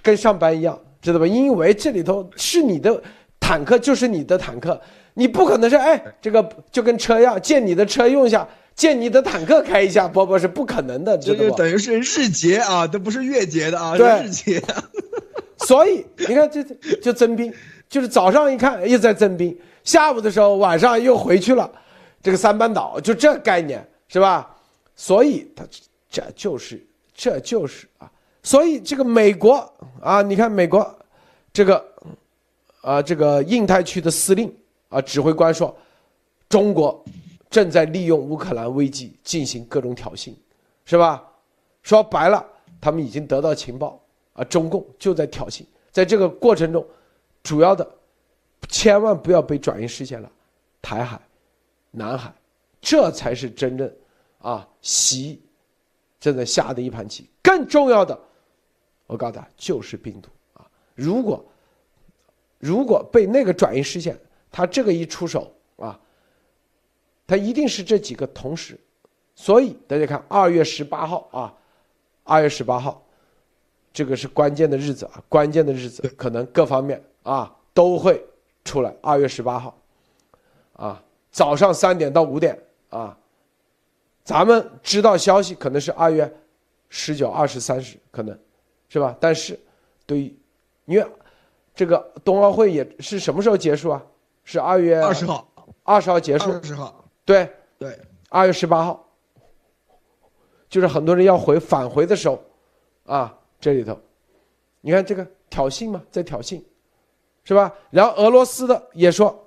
跟上班一样。知道吧？因为这里头是你的坦克，就是你的坦克，你不可能是哎，这个就跟车一样，借你的车用一下，借你的坦克开一下，波波是不可能的，这就等于是日结啊，都不是月结的啊，对，日结。(laughs) 所以你看，这就增兵，就是早上一看又在增兵，下午的时候晚上又回去了，这个三班倒就这概念是吧？所以他这就是这就是啊。所以这个美国啊，你看美国，这个，啊，这个印太区的司令啊，指挥官说，中国正在利用乌克兰危机进行各种挑衅，是吧？说白了，他们已经得到情报啊，中共就在挑衅，在这个过程中，主要的，千万不要被转移视线了，台海、南海，这才是真正啊，习正在下的一盘棋，更重要的。我告诉他，就是病毒啊！如果如果被那个转移视线，他这个一出手啊，他一定是这几个同时。所以大家看，二月十八号啊，二月十八号，这个是关键的日子啊，关键的日子，可能各方面啊都会出来。二月十八号，啊，早上三点到五点啊，咱们知道消息可能是二月十九、二十、三十可能。是吧？但是，对于，因为这个冬奥会也是什么时候结束啊？是二月二十号，二十号结束。二十号，对对，二月十八号，就是很多人要回返回的时候，啊，这里头，你看这个挑衅嘛，在挑衅，是吧？然后俄罗斯的也说，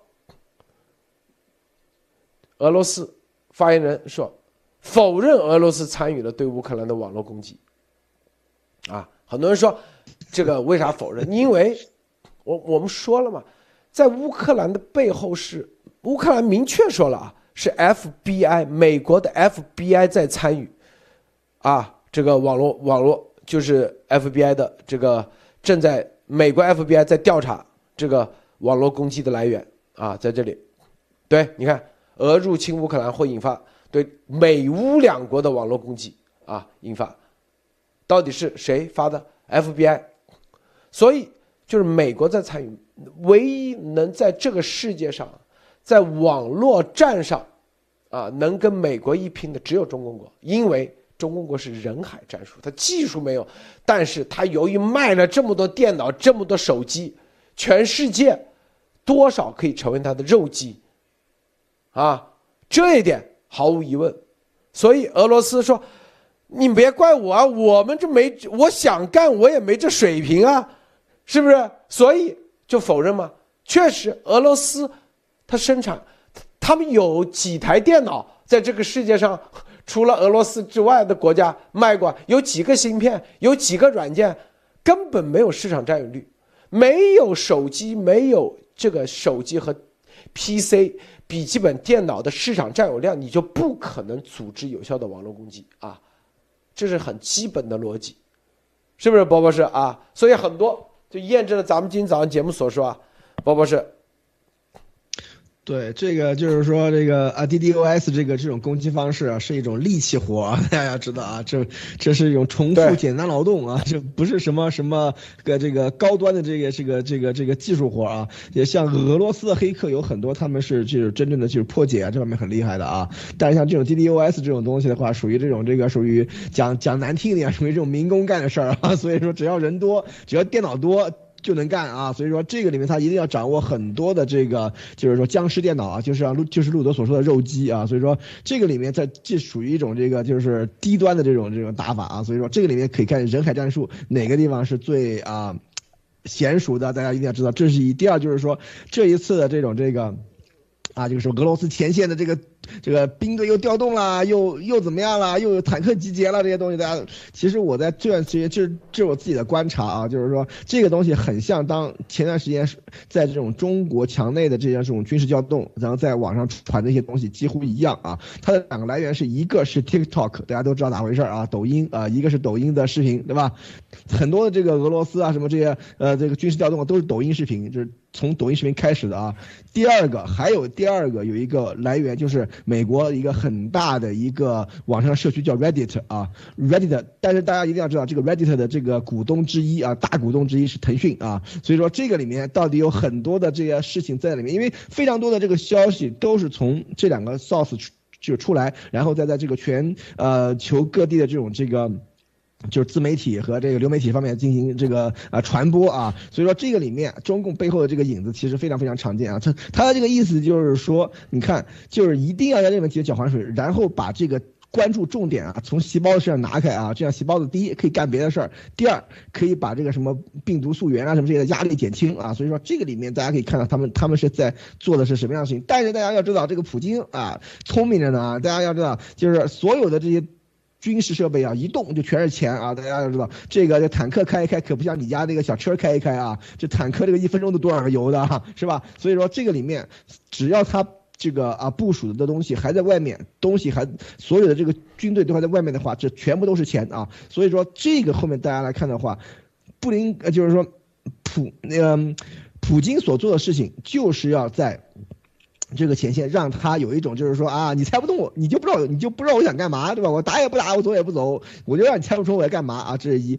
俄罗斯发言人说，否认俄罗斯参与了对乌克兰的网络攻击，啊。很多人说，这个为啥否认？因为，我我们说了嘛，在乌克兰的背后是乌克兰明确说了啊，是 FBI 美国的 FBI 在参与，啊，这个网络网络就是 FBI 的这个正在美国 FBI 在调查这个网络攻击的来源。啊，在这里，对，你看，俄入侵乌克兰会引发对美乌两国的网络攻击啊，引发。到底是谁发的？FBI，所以就是美国在参与，唯一能在这个世界上，在网络战上，啊，能跟美国一拼的只有中共国，因为中共国是人海战术，它技术没有，但是它由于卖了这么多电脑、这么多手机，全世界多少可以成为它的肉鸡，啊，这一点毫无疑问。所以俄罗斯说：“你别怪我啊，我们这没，我想干我也没这水平啊，是不是？所以就否认吗？确实，俄罗斯它生产，他们有几台电脑在这个世界上，除了俄罗斯之外的国家卖过，有几个芯片，有几个软件，根本没有市场占有率，没有手机，没有这个手机和 PC。”笔记本电脑的市场占有量，你就不可能组织有效的网络攻击啊，这是很基本的逻辑，是不是，博博士啊？所以很多就验证了咱们今天早上节目所说啊，包博士。对，这个就是说，这个啊，DDoS 这个这种攻击方式啊，是一种力气活啊，(laughs) 大家要知道啊，这这是一种重复简单劳动啊，这不是什么什么个这个高端的这个这个这个这个技术活啊。也像俄罗斯的黑客有很多，他们是就是真正的就是破解啊，这方面很厉害的啊。但是像这种 DDoS 这种东西的话，属于这种这个属于讲讲难听一点，属于这种民工干的事儿啊。(laughs) 所以说，只要人多，只要电脑多。就能干啊，所以说这个里面他一定要掌握很多的这个，就是说僵尸电脑啊，就是路就是路德所说的肉鸡啊，所以说这个里面在这属于一种这个就是低端的这种这种打法啊，所以说这个里面可以看人海战术哪个地方是最啊娴熟的，大家一定要知道，这是一。第二就是说这一次的这种这个啊，就是俄罗斯前线的这个。这个兵队又调动了，又又怎么样了？又有坦克集结了，这些东西大家其实我在这段时间，这这是我自己的观察啊，就是说这个东西很像当前段时间在这种中国墙内的这些这种军事调动，然后在网上传的一些东西几乎一样啊。它的两个来源是一个是 TikTok，大家都知道咋回事啊，抖音啊，一个是抖音的视频，对吧？很多的这个俄罗斯啊什么这些呃这个军事调动都是抖音视频，就是从抖音视频开始的啊。第二个还有第二个有一个来源就是。美国一个很大的一个网上社区叫 Reddit 啊，Reddit，但是大家一定要知道，这个 Reddit 的这个股东之一啊，大股东之一是腾讯啊，所以说这个里面到底有很多的这些事情在里面，因为非常多的这个消息都是从这两个 source 就出来，然后再在这个全呃球各地的这种这个。就是自媒体和这个流媒体方面进行这个啊传播啊，所以说这个里面中共背后的这个影子其实非常非常常见啊。他他的这个意思就是说，你看，就是一定要在这个问题搅浑水，然后把这个关注重点啊从细胞身上拿开啊，这样细胞的第一可以干别的事儿，第二可以把这个什么病毒溯源啊什么这些的压力减轻啊。所以说这个里面大家可以看到他们他们是在做的是什么样的事情。但是大家要知道，这个普京啊聪明着呢啊，大家要知道，就是所有的这些。军事设备啊，一动就全是钱啊！大家要知道，这个这坦克开一开，可不像你家那个小车开一开啊！这坦克这个一分钟都多少个油的，是吧？所以说这个里面，只要他这个啊部署的东西还在外面，东西还所有的这个军队都还在外面的话，这全部都是钱啊！所以说这个后面大家来看的话，布林呃就是说普那个普京所做的事情，就是要在。这个前线让他有一种就是说啊，你猜不动我，你就不知道，你就不知道我想干嘛，对吧？我打也不打，我走也不走，我就让你猜不出我要干嘛啊！这是一。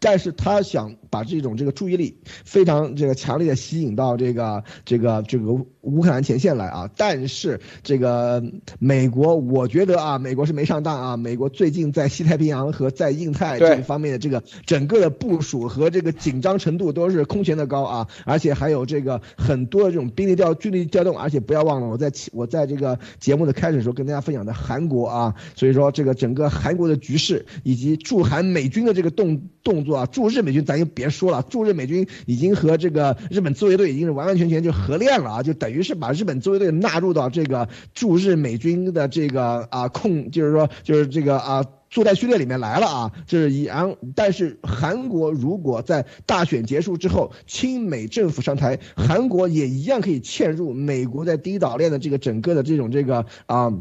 但是他想把这种这个注意力非常这个强烈的吸引到这个这个这个乌克兰前线来啊！但是这个美国，我觉得啊，美国是没上当啊！美国最近在西太平洋和在印太这方面的这个整个的部署和这个紧张程度都是空前的高啊！而且还有这个很多的这种兵力调军力调动，而且不要忘了我在我在这个节目的开始时候跟大家分享的韩国啊，所以说这个整个韩国的局势以及驻韩美军的这个动动作。啊，驻日美军咱就别说了，驻日美军已经和这个日本自卫队已经是完完全全就合练了啊，就等于是把日本自卫队纳入到这个驻日美军的这个啊控，就是说就是这个啊作战序列里面来了啊。这是一，然但是韩国如果在大选结束之后，亲美政府上台，韩国也一样可以嵌入美国在第一岛链的这个整个的这种这个啊。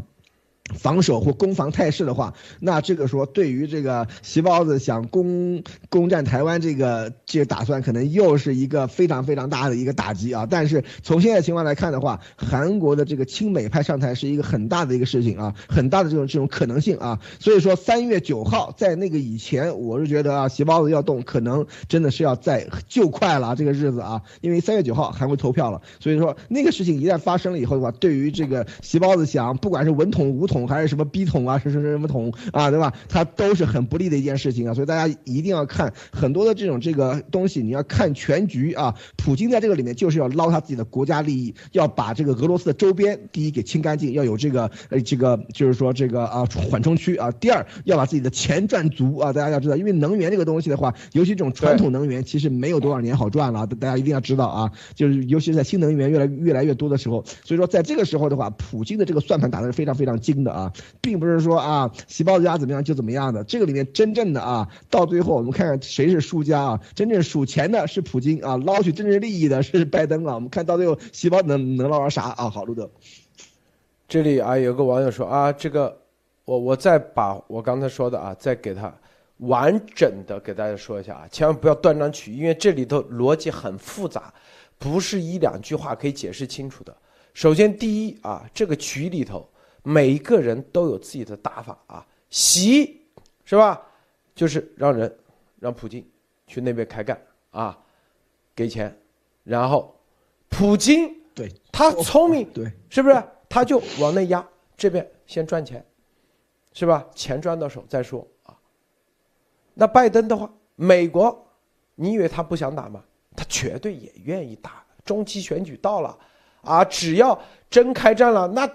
防守或攻防态势的话，那这个说对于这个习包子想攻攻占台湾这个这个打算，可能又是一个非常非常大的一个打击啊。但是从现在情况来看的话，韩国的这个亲美派上台是一个很大的一个事情啊，很大的这种这种可能性啊。所以说三月九号在那个以前，我是觉得啊，习包子要动，可能真的是要在就快了这个日子啊，因为三月九号韩国投票了。所以说那个事情一旦发生了以后的话，对于这个习包子想不管是文统武统。桶还是什么逼桶啊，是是什么桶啊，对吧？它都是很不利的一件事情啊，所以大家一定要看很多的这种这个东西，你要看全局啊。普京在这个里面就是要捞他自己的国家利益，要把这个俄罗斯的周边第一给清干净，要有这个呃这个就是说这个啊缓冲区啊。第二要把自己的钱赚足啊，大家要知道，因为能源这个东西的话，尤其这种传统能源其实没有多少年好赚了，大家一定要知道啊。就是尤其是在新能源越来越来越多的时候，所以说在这个时候的话，普京的这个算盘打的是非常非常精。啊，并不是说啊，细胞家怎么样就怎么样的。这个里面真正的啊，到最后我们看看谁是输家啊？真正数钱的是普京啊，捞取政治利益的是拜登啊。我们看到最后，细胞能能捞着啥啊？好，路德，这里啊，有个网友说啊，这个我我再把我刚才说的啊，再给他完整的给大家说一下啊，千万不要断章取义，因为这里头逻辑很复杂，不是一两句话可以解释清楚的。首先，第一啊，这个局里头。每一个人都有自己的打法啊，习是吧？就是让人让普京去那边开干啊，给钱，然后普京对他聪明对，是不是？他就往那压，这边先赚钱，是吧？钱赚到手再说啊。那拜登的话，美国，你以为他不想打吗？他绝对也愿意打。中期选举到了啊，只要真开战了，那。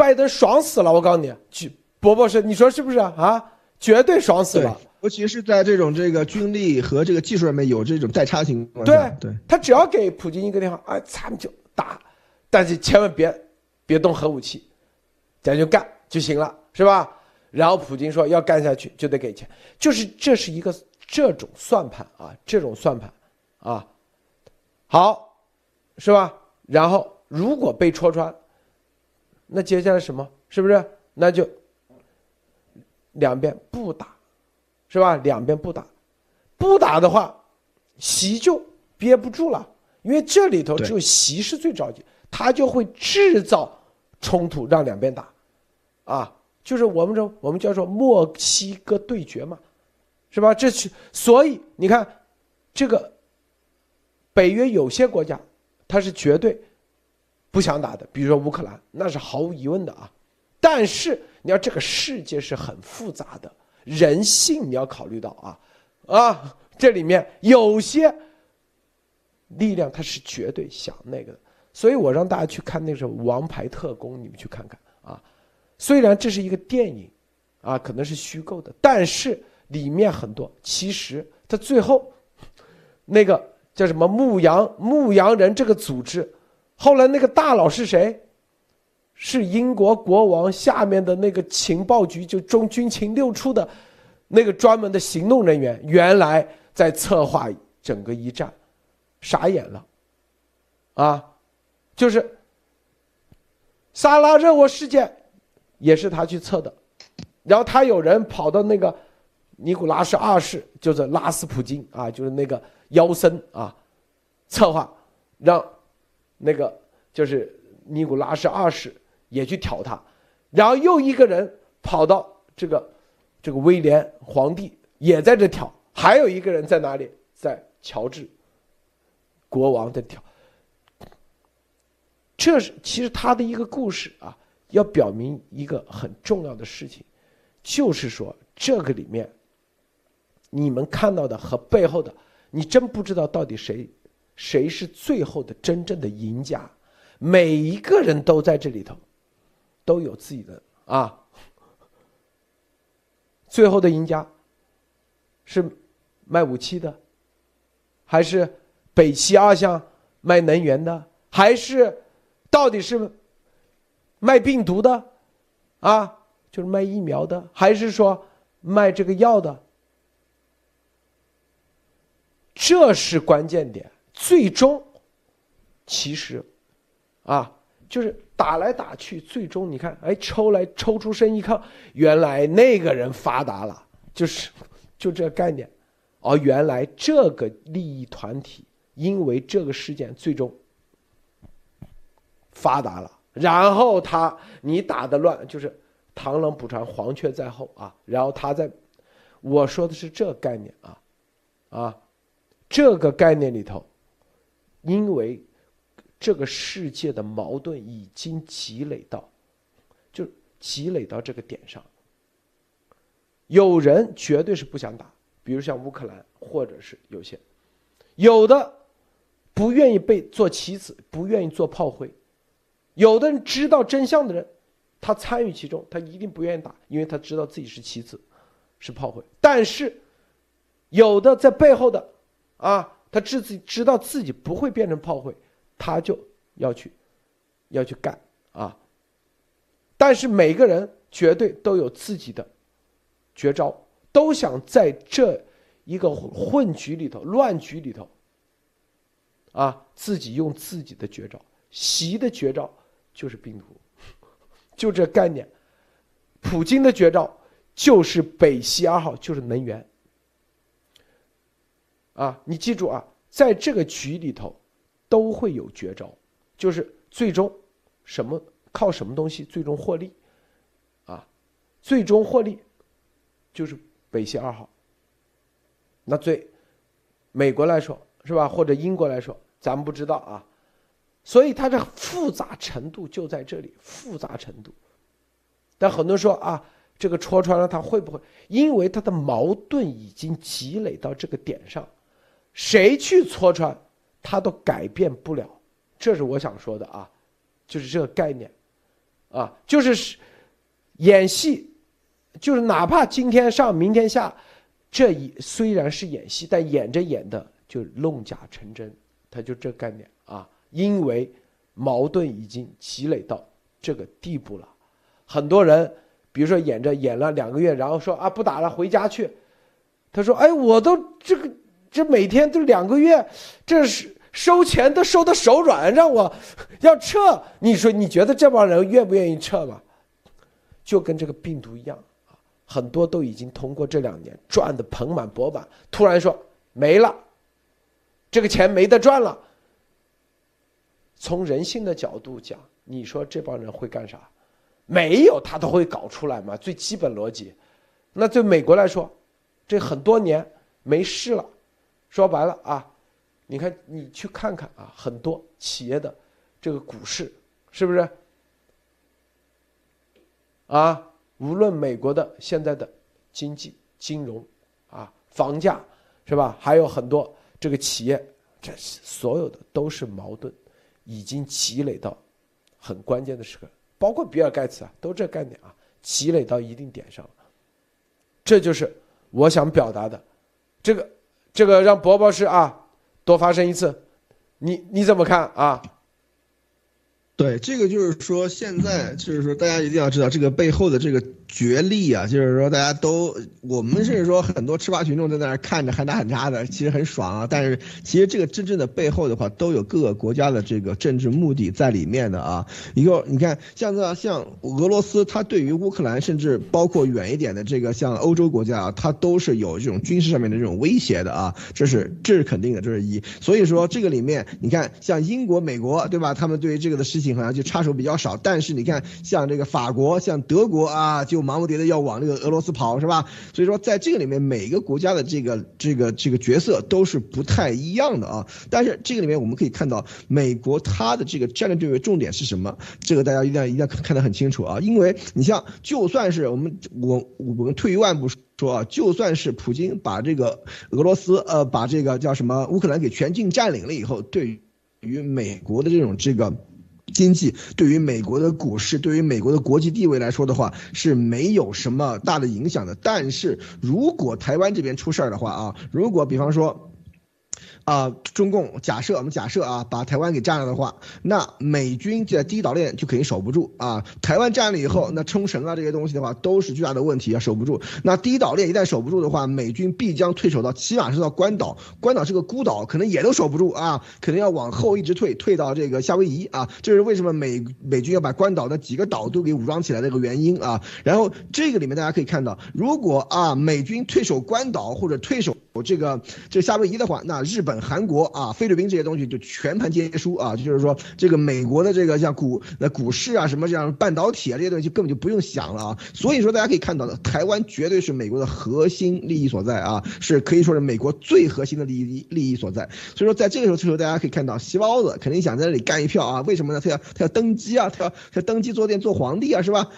拜登爽死了，我告诉你，去博博士，你说是不是啊？绝对爽死了，尤其是在这种这个军力和这个技术上面有这种代差情况对对，他只要给普京一个电话，哎，咱们就打，但是千万别别动核武器，咱就干就行了，是吧？然后普京说要干下去就得给钱，就是这是一个这种算盘啊，这种算盘啊，好，是吧？然后如果被戳穿。那接下来什么？是不是？那就两边不打，是吧？两边不打，不打的话，习就憋不住了，因为这里头只有习是最着急，他就会制造冲突，让两边打，啊，就是我们说我们叫做墨西哥对决嘛，是吧？这是所以你看，这个北约有些国家，它是绝对。不想打的，比如说乌克兰，那是毫无疑问的啊。但是你要这个世界是很复杂的，人性你要考虑到啊啊，这里面有些力量它是绝对想那个的。所以我让大家去看那个《王牌特工》，你们去看看啊。虽然这是一个电影啊，可能是虚构的，但是里面很多其实他最后那个叫什么牧羊牧羊人这个组织。后来那个大佬是谁？是英国国王下面的那个情报局，就中军情六处的，那个专门的行动人员，原来在策划整个一战，傻眼了，啊，就是萨拉热窝事件，也是他去策的，然后他有人跑到那个尼古拉斯二世，就是拉斯普京啊，就是那个妖僧啊，策划让。那个就是尼古拉斯二世也去挑他，然后又一个人跑到这个这个威廉皇帝也在这挑，还有一个人在哪里？在乔治国王在挑。这是其实他的一个故事啊，要表明一个很重要的事情，就是说这个里面你们看到的和背后的，你真不知道到底谁。谁是最后的真正的赢家？每一个人都在这里头，都有自己的啊。最后的赢家是卖武器的，还是北汽二项卖能源的，还是到底是卖病毒的啊？就是卖疫苗的，还是说卖这个药的？这是关键点。最终，其实，啊，就是打来打去，最终你看，哎，抽来抽出身一看，原来那个人发达了，就是就这个概念。而原来这个利益团体因为这个事件最终发达了，然后他你打的乱，就是螳螂捕蝉，黄雀在后啊。然后他在，我说的是这概念啊，啊，这个概念里头，因为这个世界的矛盾已经积累到，就积累到这个点上，有人绝对是不想打。比如像乌克兰，或者是有些有的不愿意被做棋子，不愿意做炮灰；有的人知道真相的人，他参与其中，他一定不愿意打，因为他知道自己是棋子，是炮灰。但是有的在背后的啊，他自己知道自己不会变成炮灰，他就要去要去干啊。但是每个人绝对都有自己的绝招。都想在这一个混局里头、乱局里头，啊，自己用自己的绝招，习的绝招就是病毒，(laughs) 就这概念。普京的绝招就是北溪二号，就是能源。啊，你记住啊，在这个局里头，都会有绝招，就是最终什么靠什么东西最终获利，啊，最终获利就是。北溪二号，那对美国来说是吧？或者英国来说，咱们不知道啊。所以它的复杂程度就在这里，复杂程度。但很多人说啊，这个戳穿了他会不会？因为他的矛盾已经积累到这个点上，谁去戳穿，他都改变不了。这是我想说的啊，就是这个概念，啊，就是演戏。就是哪怕今天上明天下，这一虽然是演戏，但演着演的就弄假成真，他就这概念啊。因为矛盾已经积累到这个地步了，很多人比如说演着演了两个月，然后说啊不打了回家去，他说哎我都这个这每天都两个月，这是收钱都收的手软，让我要撤，你说你觉得这帮人愿不愿意撤吗？就跟这个病毒一样。很多都已经通过这两年赚的盆满钵满，突然说没了，这个钱没得赚了。从人性的角度讲，你说这帮人会干啥？没有他都会搞出来嘛，最基本逻辑。那对美国来说，这很多年没事了，说白了啊，你看你去看看啊，很多企业的这个股市是不是啊？无论美国的现在的经济、金融，啊，房价，是吧？还有很多这个企业，这所有的都是矛盾，已经积累到很关键的时刻。包括比尔盖茨啊，都这概念啊，积累到一定点上了。这就是我想表达的，这个这个让博博士啊多发生一次，你你怎么看啊？对，这个就是说，现在就是说，大家一定要知道这个背后的这个角力啊，就是说，大家都我们甚至说很多吃瓜群众在那儿看着喊打喊杀的，其实很爽啊。但是其实这个真正的背后的话，都有各个国家的这个政治目的在里面的啊。一个你看，像这像俄罗斯，它对于乌克兰，甚至包括远一点的这个像欧洲国家啊，它都是有这种军事上面的这种威胁的啊。这是这是肯定的，这是一。所以说这个里面，你看像英国、美国，对吧？他们对于这个的事情。好像就插手比较少，但是你看，像这个法国、像德国啊，就忙不迭的要往这个俄罗斯跑，是吧？所以说，在这个里面，每个国家的这个这个这个角色都是不太一样的啊。但是这个里面我们可以看到，美国它的这个战略地位重点是什么？这个大家一定要一定要看得很清楚啊。因为你像，就算是我们我我们退一万步说啊，就算是普京把这个俄罗斯呃把这个叫什么乌克兰给全境占领了以后，对于美国的这种这个。经济对于美国的股市，对于美国的国际地位来说的话，是没有什么大的影响的。但是如果台湾这边出事儿的话啊，如果比方说。啊，中共假设我们假设啊，把台湾给占了的话，那美军在第一岛链就肯定守不住啊。台湾占了以后，那冲绳啊这些东西的话都是巨大的问题啊，守不住。那第一岛链一旦守不住的话，美军必将退守到起码是到关岛，关岛是个孤岛，可能也都守不住啊，可能要往后一直退，退到这个夏威夷啊。这是为什么美美军要把关岛的几个岛都给武装起来的一个原因啊。然后这个里面大家可以看到，如果啊美军退守关岛或者退守这个这夏威夷的话，那日本、韩国啊、菲律宾这些东西就全盘皆输啊。就是说，这个美国的这个像股那股市啊什么这样半导体啊这些东西根本就不用想了啊。所以说，大家可以看到的，台湾绝对是美国的核心利益所在啊，是可以说是美国最核心的利益利益所在。所以说，在这个时候，这时候大家可以看到，西包子肯定想在这里干一票啊。为什么呢？他要他要登基啊，他要他登基坐殿做皇帝啊，是吧？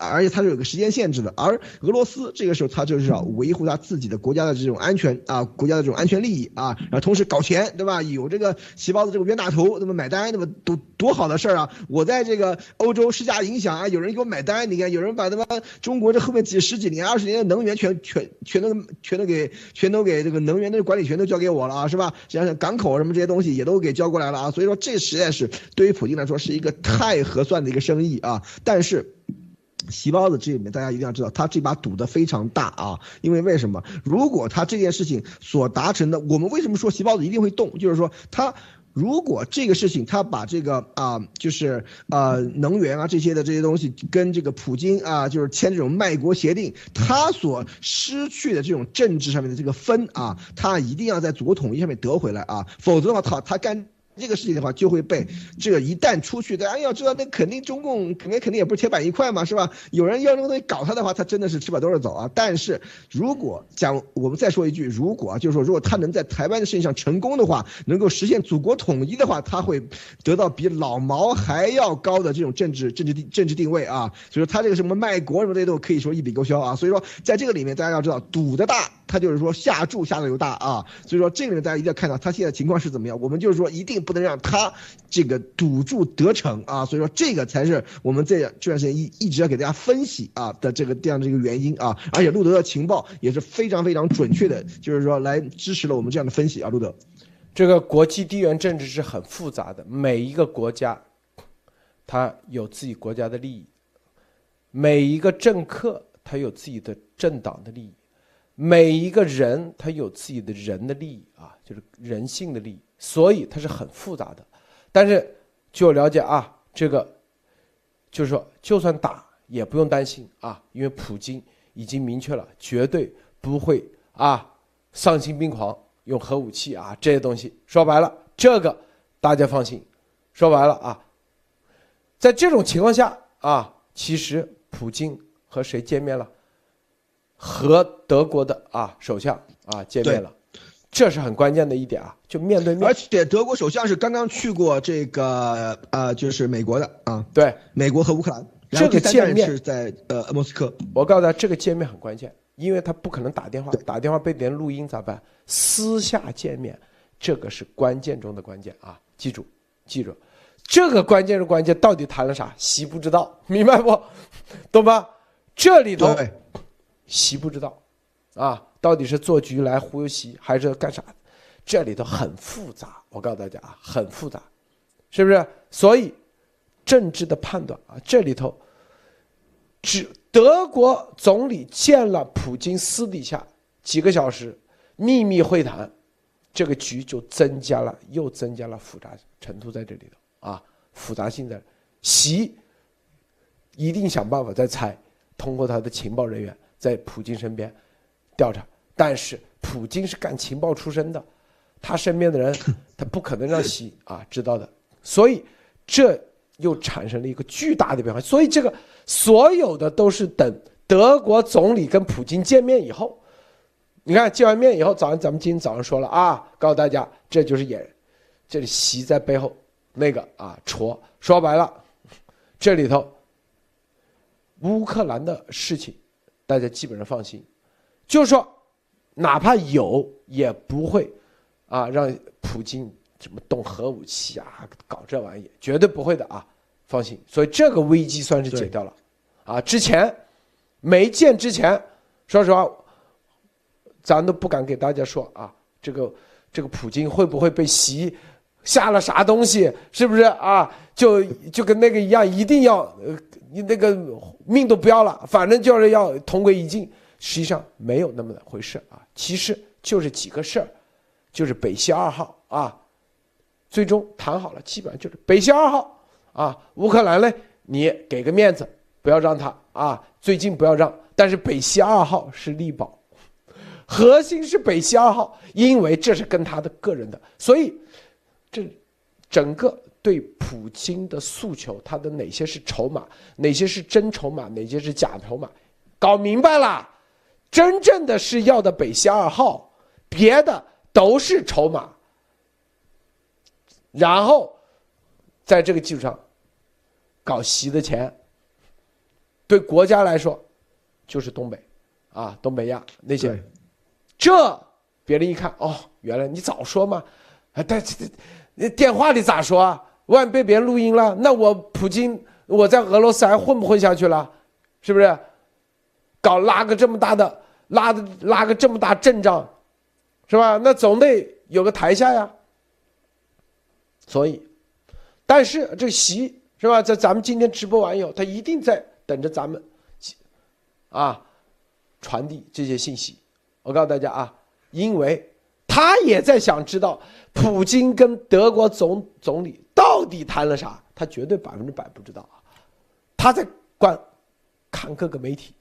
而且他是有个时间限制的。而俄罗斯这个时候，他就是要维护他自己的国家的这种安全啊，国家的这种安全利益啊，然后同时搞钱，对吧？有这个细胞的这个冤大头，那么买单，那么多多好的事儿啊！我在这个欧洲施加影响啊，有人给我买单，你看有人把他妈中国这后面几十几年、二十年的能源全全全都全都给全都给这个能源的管理权都交给我了啊，是吧？想想港口什么这些东西也都给交过来了啊，所以说这实在是对于普京来说是一个太合算的一个生意啊，但是。细包子这里面，大家一定要知道，他这把赌的非常大啊！因为为什么？如果他这件事情所达成的，我们为什么说细包子一定会动？就是说，他如果这个事情他把这个啊，就是呃能源啊这些的这些东西跟这个普京啊，就是签这种卖国协定，他所失去的这种政治上面的这个分啊，他一定要在祖国统一上面得回来啊，否则的话，他他干。这个事情的话，就会被这个一旦出去，大家要知道，那肯定中共肯定肯定也不是铁板一块嘛，是吧？有人要这个东西搞他的话，他真的是吃不了兜着走啊。但是如果讲，我们再说一句，如果啊，就是说，如果他能在台湾的事情上成功的话，能够实现祖国统一的话，他会得到比老毛还要高的这种政治政治定政治定位啊。所以说，他这个什么卖国什么这些都可以说一笔勾销啊。所以说，在这个里面，大家要知道，赌的大，他就是说下注下的又大啊。所以说，这个人大家一定要看到他现在情况是怎么样。我们就是说，一定不能让他这个赌注得逞啊，所以说这个才是我们这这段时间一一直要给大家分析啊的这个这样的一个原因啊，而且路德的情报也是非常非常准确的，就是说来支持了我们这样的分析啊，路德，这个国际地缘政治是很复杂的，每一个国家，它有自己国家的利益，每一个政客他有自己的政党的利益，每一个人他有自己的人的利益啊，就是人性的利益。所以它是很复杂的，但是据我了解啊，这个就是说，就算打也不用担心啊，因为普京已经明确了，绝对不会啊丧心病狂用核武器啊这些东西。说白了，这个大家放心。说白了啊，在这种情况下啊，其实普京和谁见面了？和德国的啊首相啊见面了。这是很关键的一点啊，就面对面。而且德国首相是刚刚去过这个呃，就是美国的啊。对，美国和乌克兰。这个见面是在呃莫斯科。我告诉他，这个见面很关键，因为他不可能打电话，打电话被别人录音咋办？私下见面，这个是关键中的关键啊！记住，记住，这个关键是关键，到底谈了啥？习不知道，明白不？懂吧？这里头，习不知道，啊。到底是做局来忽悠习，还是干啥？这里头很复杂，我告诉大家啊，很复杂，是不是？所以政治的判断啊，这里头，只德国总理见了普京私底下几个小时秘密会谈，这个局就增加了，又增加了复杂程度在这里头啊，复杂性在，习一定想办法再猜，通过他的情报人员在普京身边。调查，但是普京是干情报出身的，他身边的人 (laughs) 他不可能让习啊知道的，所以这又产生了一个巨大的变化。所以这个所有的都是等德国总理跟普京见面以后，你看见完面以后，早上咱们今天早上说了啊，告诉大家这就是演，这里习在背后那个啊戳，说白了，这里头乌克兰的事情，大家基本上放心。就是说，哪怕有，也不会，啊，让普京什么动核武器啊，搞这玩意，绝对不会的啊，放心。所以这个危机算是解掉了，啊，之前没见之前，说实话，咱都不敢给大家说啊，这个这个普京会不会被习下了啥东西？是不是啊？就就跟那个一样，一定要，你那个命都不要了，反正就是要同归于尽。实际上没有那么回事啊，其实就是几个事儿，就是北溪二号啊，最终谈好了，基本上就是北溪二号啊，乌克兰呢，你给个面子，不要让他啊，最近不要让，但是北溪二号是力保。核心是北溪二号，因为这是跟他的个人的，所以这整个对普京的诉求，他的哪些是筹码，哪些是真筹码，哪些是假筹码，搞明白了，真正的是要的北溪二号，别的都是筹码，然后在这个基础上搞习的钱，对国家来说就是东北啊，东北亚那些。这别人一看哦，原来你早说嘛，啊，但这电话里咋说啊？万一被别人录音了，那我普京我在俄罗斯还混不混下去了？是不是？搞拉个这么大的拉的拉个这么大阵仗，是吧？那总得有个台下呀。所以，但是这习是吧？在咱们今天直播完以后，他一定在等着咱们，啊，传递这些信息。我告诉大家啊，因为他也在想知道普京跟德国总总理到底谈了啥，他绝对百分之百不知道啊。他在观看各个媒体，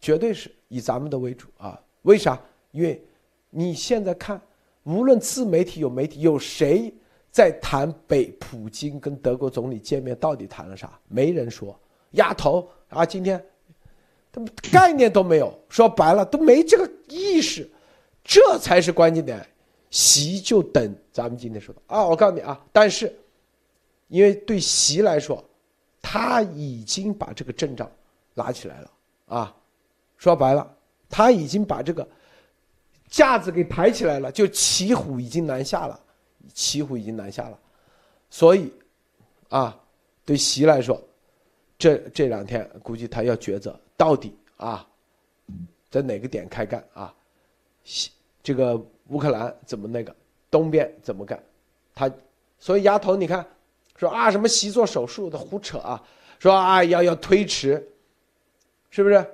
绝对是以咱们的为主啊。为啥？因为你现在看，无论自媒体有媒体有谁在谈北普京跟德国总理见面到底谈了啥，没人说。丫头啊，今天。概念都没有，说白了都没这个意识，这才是关键点。习就等咱们今天说的啊，我告诉你啊，但是，因为对习来说，他已经把这个阵仗拉起来了啊，说白了，他已经把这个架子给抬起来了，就骑虎已经难下了，骑虎已经难下了，所以，啊，对习来说，这这两天估计他要抉择。到底啊，在哪个点开干啊？这个乌克兰怎么那个？东边怎么干？他所以丫头，你看说啊什么习做手术的胡扯啊？说啊要要推迟，是不是？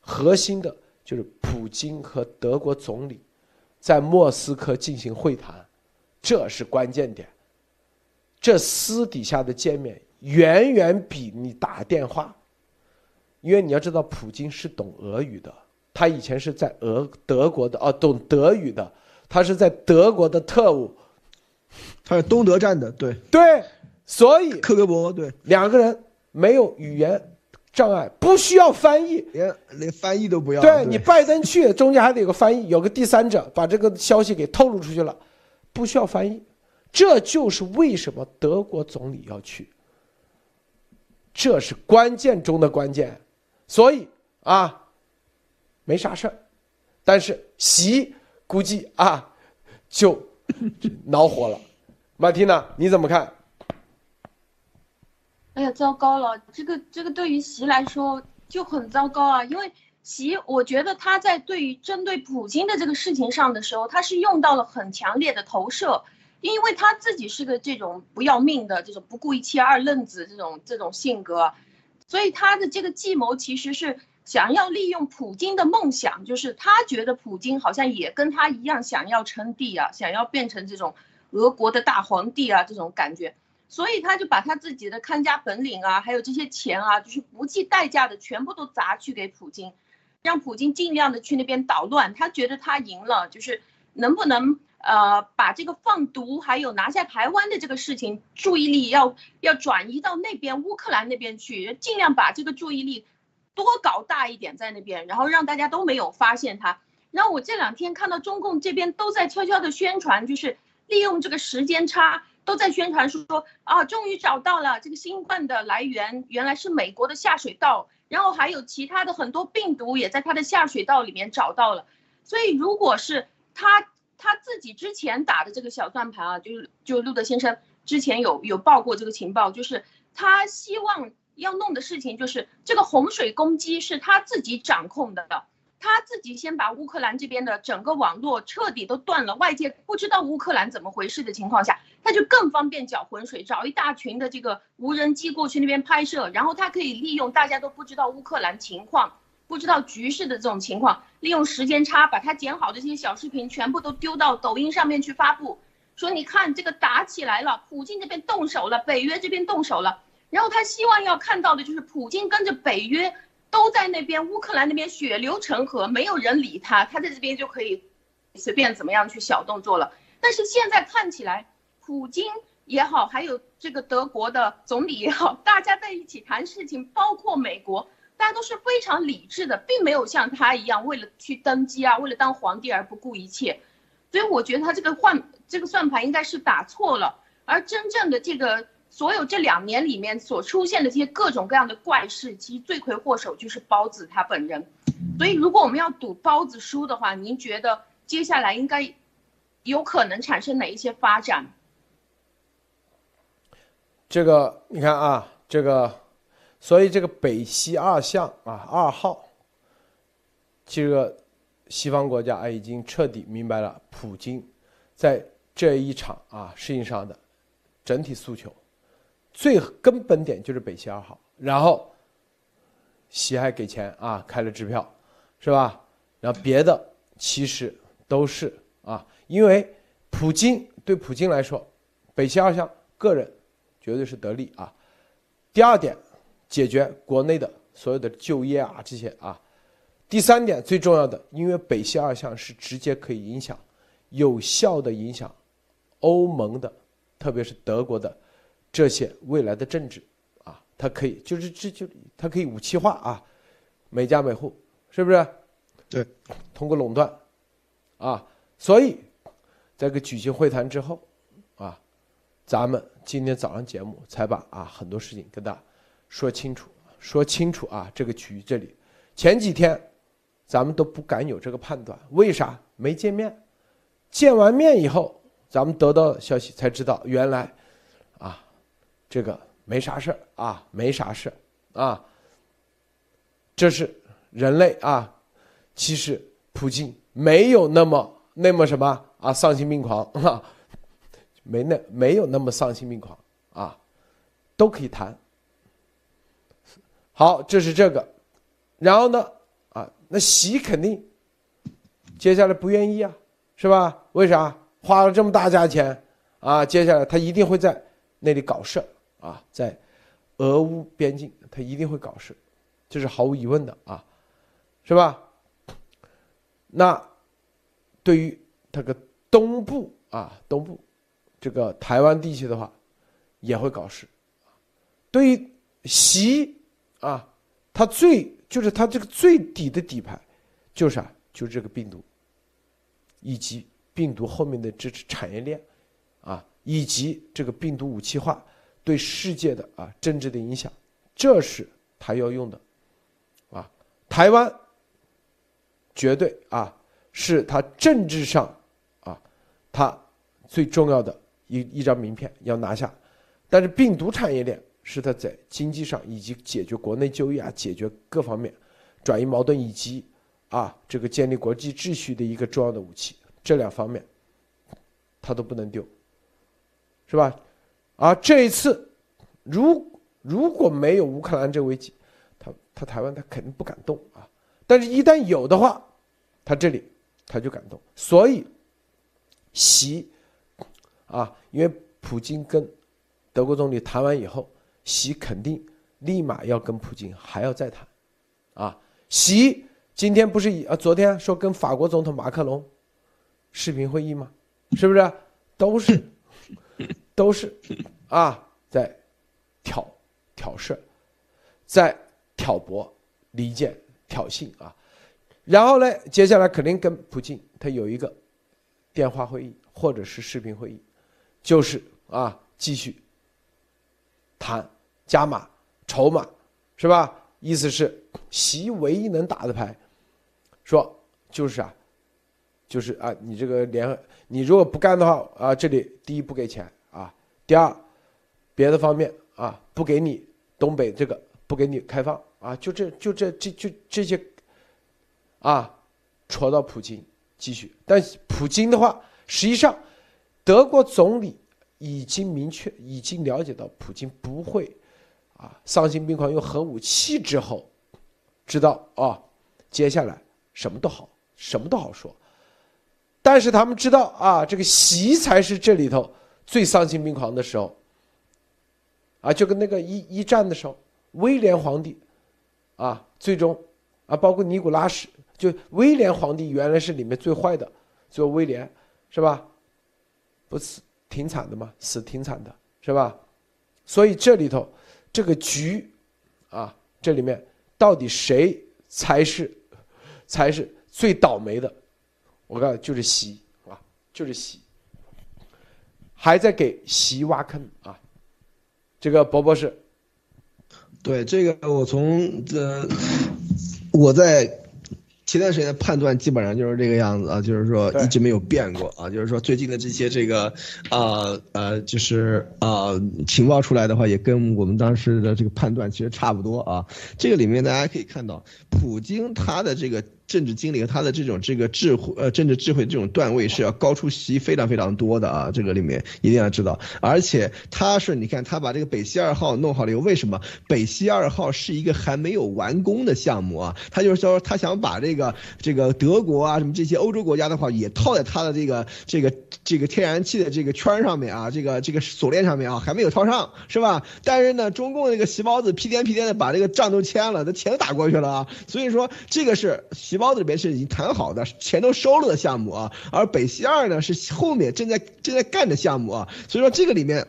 核心的就是普京和德国总理在莫斯科进行会谈，这是关键点。这私底下的见面远远比你打电话。因为你要知道，普京是懂俄语的，他以前是在俄德国的哦，懂德语的，他是在德国的特务，他是东德站的，对。对，所以克格勃对。两个人没有语言障碍，不需要翻译，连连翻译都不要。对。你拜登去，中间还得有个翻译，有个第三者把这个消息给透露出去了，不需要翻译，这就是为什么德国总理要去，这是关键中的关键。所以啊，没啥事儿，但是习估计啊就恼火了。(laughs) 马蒂娜，你怎么看？哎呀，糟糕了！这个这个对于习来说就很糟糕啊，因为习，我觉得他在对于针对普京的这个事情上的时候，他是用到了很强烈的投射，因为他自己是个这种不要命的这种不顾一切二愣子这种这种性格。所以他的这个计谋其实是想要利用普京的梦想，就是他觉得普京好像也跟他一样想要称帝啊，想要变成这种俄国的大皇帝啊这种感觉，所以他就把他自己的看家本领啊，还有这些钱啊，就是不计代价的全部都砸去给普京，让普京尽量的去那边捣乱。他觉得他赢了，就是能不能？呃，把这个放毒还有拿下台湾的这个事情，注意力要要转移到那边乌克兰那边去，尽量把这个注意力多搞大一点在那边，然后让大家都没有发现他。然后我这两天看到中共这边都在悄悄的宣传，就是利用这个时间差，都在宣传说啊，终于找到了这个新冠的来源，原来是美国的下水道，然后还有其他的很多病毒也在他的下水道里面找到了。所以如果是他。他自己之前打的这个小算盘啊，就是就路德先生之前有有报过这个情报，就是他希望要弄的事情就是这个洪水攻击是他自己掌控的，他自己先把乌克兰这边的整个网络彻底都断了，外界不知道乌克兰怎么回事的情况下，他就更方便搅浑水，找一大群的这个无人机过去那边拍摄，然后他可以利用大家都不知道乌克兰情况、不知道局势的这种情况，利用时间差把他剪好的这些小视频全部都丢到抖音上面去发布，说你看这个打起来了，普京这边动手了，北约这边动手了，然后他希望要看到的就是普京跟着北约。都在那边，乌克兰那边血流成河，没有人理他，他在这边就可以随便怎么样去小动作了。但是现在看起来，普京也好，还有这个德国的总理也好，大家在一起谈事情，包括美国，大家都是非常理智的，并没有像他一样为了去登基啊，为了当皇帝而不顾一切。所以我觉得他这个换这个算盘应该是打错了，而真正的这个。所有这两年里面所出现的这些各种各样的怪事，其实罪魁祸首就是包子他本人。所以，如果我们要赌包子输的话，您觉得接下来应该有可能产生哪一些发展？这个你看啊，这个，所以这个北溪二项啊，二号，这个西方国家啊已经彻底明白了普京在这一场啊事情上的整体诉求。最根本点就是北溪二号，然后，喜爱给钱啊，开了支票，是吧？然后别的其实都是啊，因为普京对普京来说，北溪二项个人绝对是得利啊。第二点，解决国内的所有的就业啊这些啊。第三点最重要的，因为北溪二项是直接可以影响、有效的影响欧盟的，特别是德国的。这些未来的政治，啊，它可以就是这就它可以武器化啊，每家每户是不是？对，通过垄断，啊，所以在个举行会谈之后，啊，咱们今天早上节目才把啊很多事情跟大家说清楚，说清楚啊这个局域这里，前几天咱们都不敢有这个判断，为啥？没见面，见完面以后，咱们得到消息才知道原来。这个没啥事啊，没啥事啊。这是人类啊，其实普京没有那么那么什么啊，丧心病狂啊，没那没有那么丧心病狂啊，都可以谈。好，这是这个，然后呢啊，那习肯定接下来不愿意啊，是吧？为啥花了这么大价钱啊？接下来他一定会在那里搞事。啊，在俄乌边境，他一定会搞事，这是毫无疑问的啊，是吧？那对于这个东部啊，东部这个台湾地区的话，也会搞事。对于习啊，他最就是他这个最底的底牌，就是啊，就是这个病毒，以及病毒后面的这产业链啊，以及这个病毒武器化。对世界的啊政治的影响，这是他要用的，啊，台湾绝对啊是他政治上啊他最重要的一一张名片要拿下，但是病毒产业链是他在经济上以及解决国内就业啊解决各方面转移矛盾以及啊这个建立国际秩序的一个重要的武器，这两方面他都不能丢，是吧？啊，这一次，如如果没有乌克兰这危机，他他台湾他肯定不敢动啊。但是，一旦有的话，他这里他就敢动。所以，习啊，因为普京跟德国总理谈完以后，习肯定立马要跟普京还要再谈。啊，习今天不是啊，昨天说跟法国总统马克龙视频会议吗？是不是？都是。都是啊，在挑挑事在挑拨离间、挑衅啊。然后呢，接下来肯定跟普京他有一个电话会议或者是视频会议，就是啊，继续谈加码筹码，是吧？意思是习唯一能打的牌，说就是啊，就是啊，你这个联合，你如果不干的话啊，这里第一不给钱啊。第二，别的方面啊，不给你东北这个，不给你开放啊，就这就这这就这些啊，戳到普京继续。但普京的话，实际上德国总理已经明确、已经了解到普京不会啊丧心病狂用核武器之后，知道啊，接下来什么都好，什么都好说。但是他们知道啊，这个习才是这里头最丧心病狂的时候。啊，就跟那个一一战的时候，威廉皇帝，啊，最终，啊，包括尼古拉什，就威廉皇帝原来是里面最坏的，最后威廉，是吧？不死挺惨的吗？死挺惨的，是吧？所以这里头这个局，啊，这里面到底谁才是才是最倒霉的？我告诉你，就是习啊，就是习，还在给习挖坑啊。这个博博士，对这个我从这我在前段时间的判断基本上就是这个样子啊，就是说一直没有变过啊，就是说最近的这些这个啊呃就是啊情报出来的话，也跟我们当时的这个判断其实差不多啊。这个里面大家可以看到，普京他的这个。政治经历和他的这种这个智慧，呃，政治智慧这种段位是要高出习非常非常多的啊！这个里面一定要知道，而且他是你看他把这个北溪二号弄好了以后，为什么北溪二号是一个还没有完工的项目啊？他就是说他想把这个这个德国啊什么这些欧洲国家的话也套在他的这个这个这个天然气的这个圈上面啊，这个这个锁链上面啊，还没有套上是吧？但是呢，中共那个习包子屁颠屁颠的把这个账都签了，那钱打过去了啊，所以说这个是习。包子里面是已经谈好的，钱都收了的项目啊，而北溪二呢是后面正在正在干的项目啊，所以说这个里面，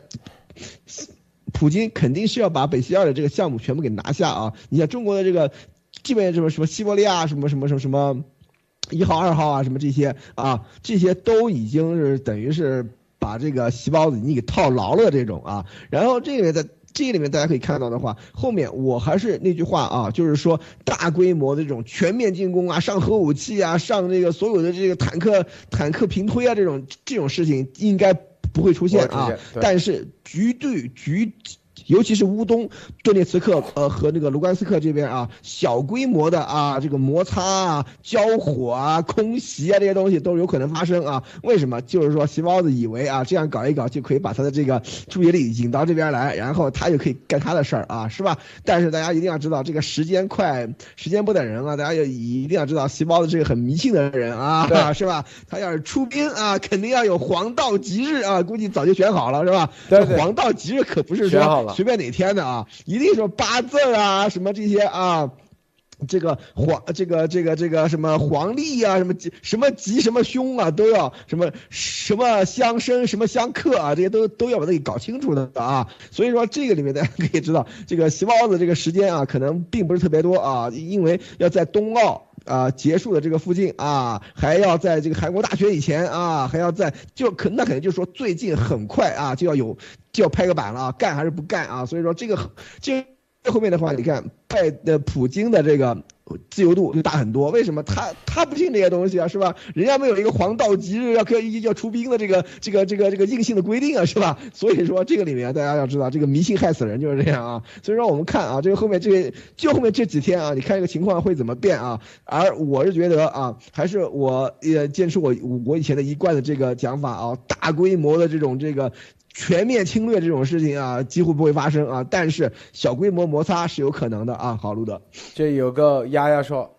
普京肯定是要把北溪二的这个项目全部给拿下啊！你像中国的这个，基本什么什么西伯利亚什么什么什么什么一号二号啊什么这些啊，这些都已经是等于是把这个细胞子你给套牢了这种啊，然后这个在。这里面大家可以看到的话，后面我还是那句话啊，就是说大规模的这种全面进攻啊，上核武器啊，上这个所有的这个坦克、坦克平推啊，这种这种事情应该不会出现啊。但是局对局。尤其是乌东、顿涅茨克，呃，和那个卢甘斯克这边啊，小规模的啊，这个摩擦啊、交火啊、空袭啊这些东西都有可能发生啊。为什么？就是说，细胞子以为啊，这样搞一搞就可以把他的这个注意力引到这边来，然后他就可以干他的事儿啊，是吧？但是大家一定要知道，这个时间快，时间不等人啊！大家要一定要知道，细胞子是个很迷信的人啊，(laughs) 是吧？他要是出兵啊，肯定要有黄道吉日啊，估计早就选好了，是吧？对黄道吉日可不是说。随便哪天的啊，一定说八字啊，什么这些啊，这个黄，这个这个这个什么黄历啊，什么吉什么吉什么凶啊，都要什么什么相生什么相克啊，这些都都要把它给搞清楚的啊。所以说这个里面大家可以知道，这个细胞子这个时间啊，可能并不是特别多啊，因为要在冬奥。啊，结束的这个附近啊，还要在这个韩国大学以前啊，还要在就可那肯定就是说最近很快啊就要有就要拍个板了啊，干还是不干啊？所以说这个这后面的话，你看拜的普京的这个。自由度就大很多，为什么他他不信这些东西啊，是吧？人家没有一个黄道吉日要可以要出兵的这个 (laughs) 这个这个这个硬性的规定啊，是吧？所以说这个里面大家要知道，这个迷信害死人就是这样啊。所以说我们看啊，这个后面这个就后面这几天啊，你看这个情况会怎么变啊？而我是觉得啊，还是我也坚持我我以前的一贯的这个讲法啊，大规模的这种这个。全面侵略这种事情啊，几乎不会发生啊，但是小规模摩擦是有可能的啊。好，路德，这有个丫丫说，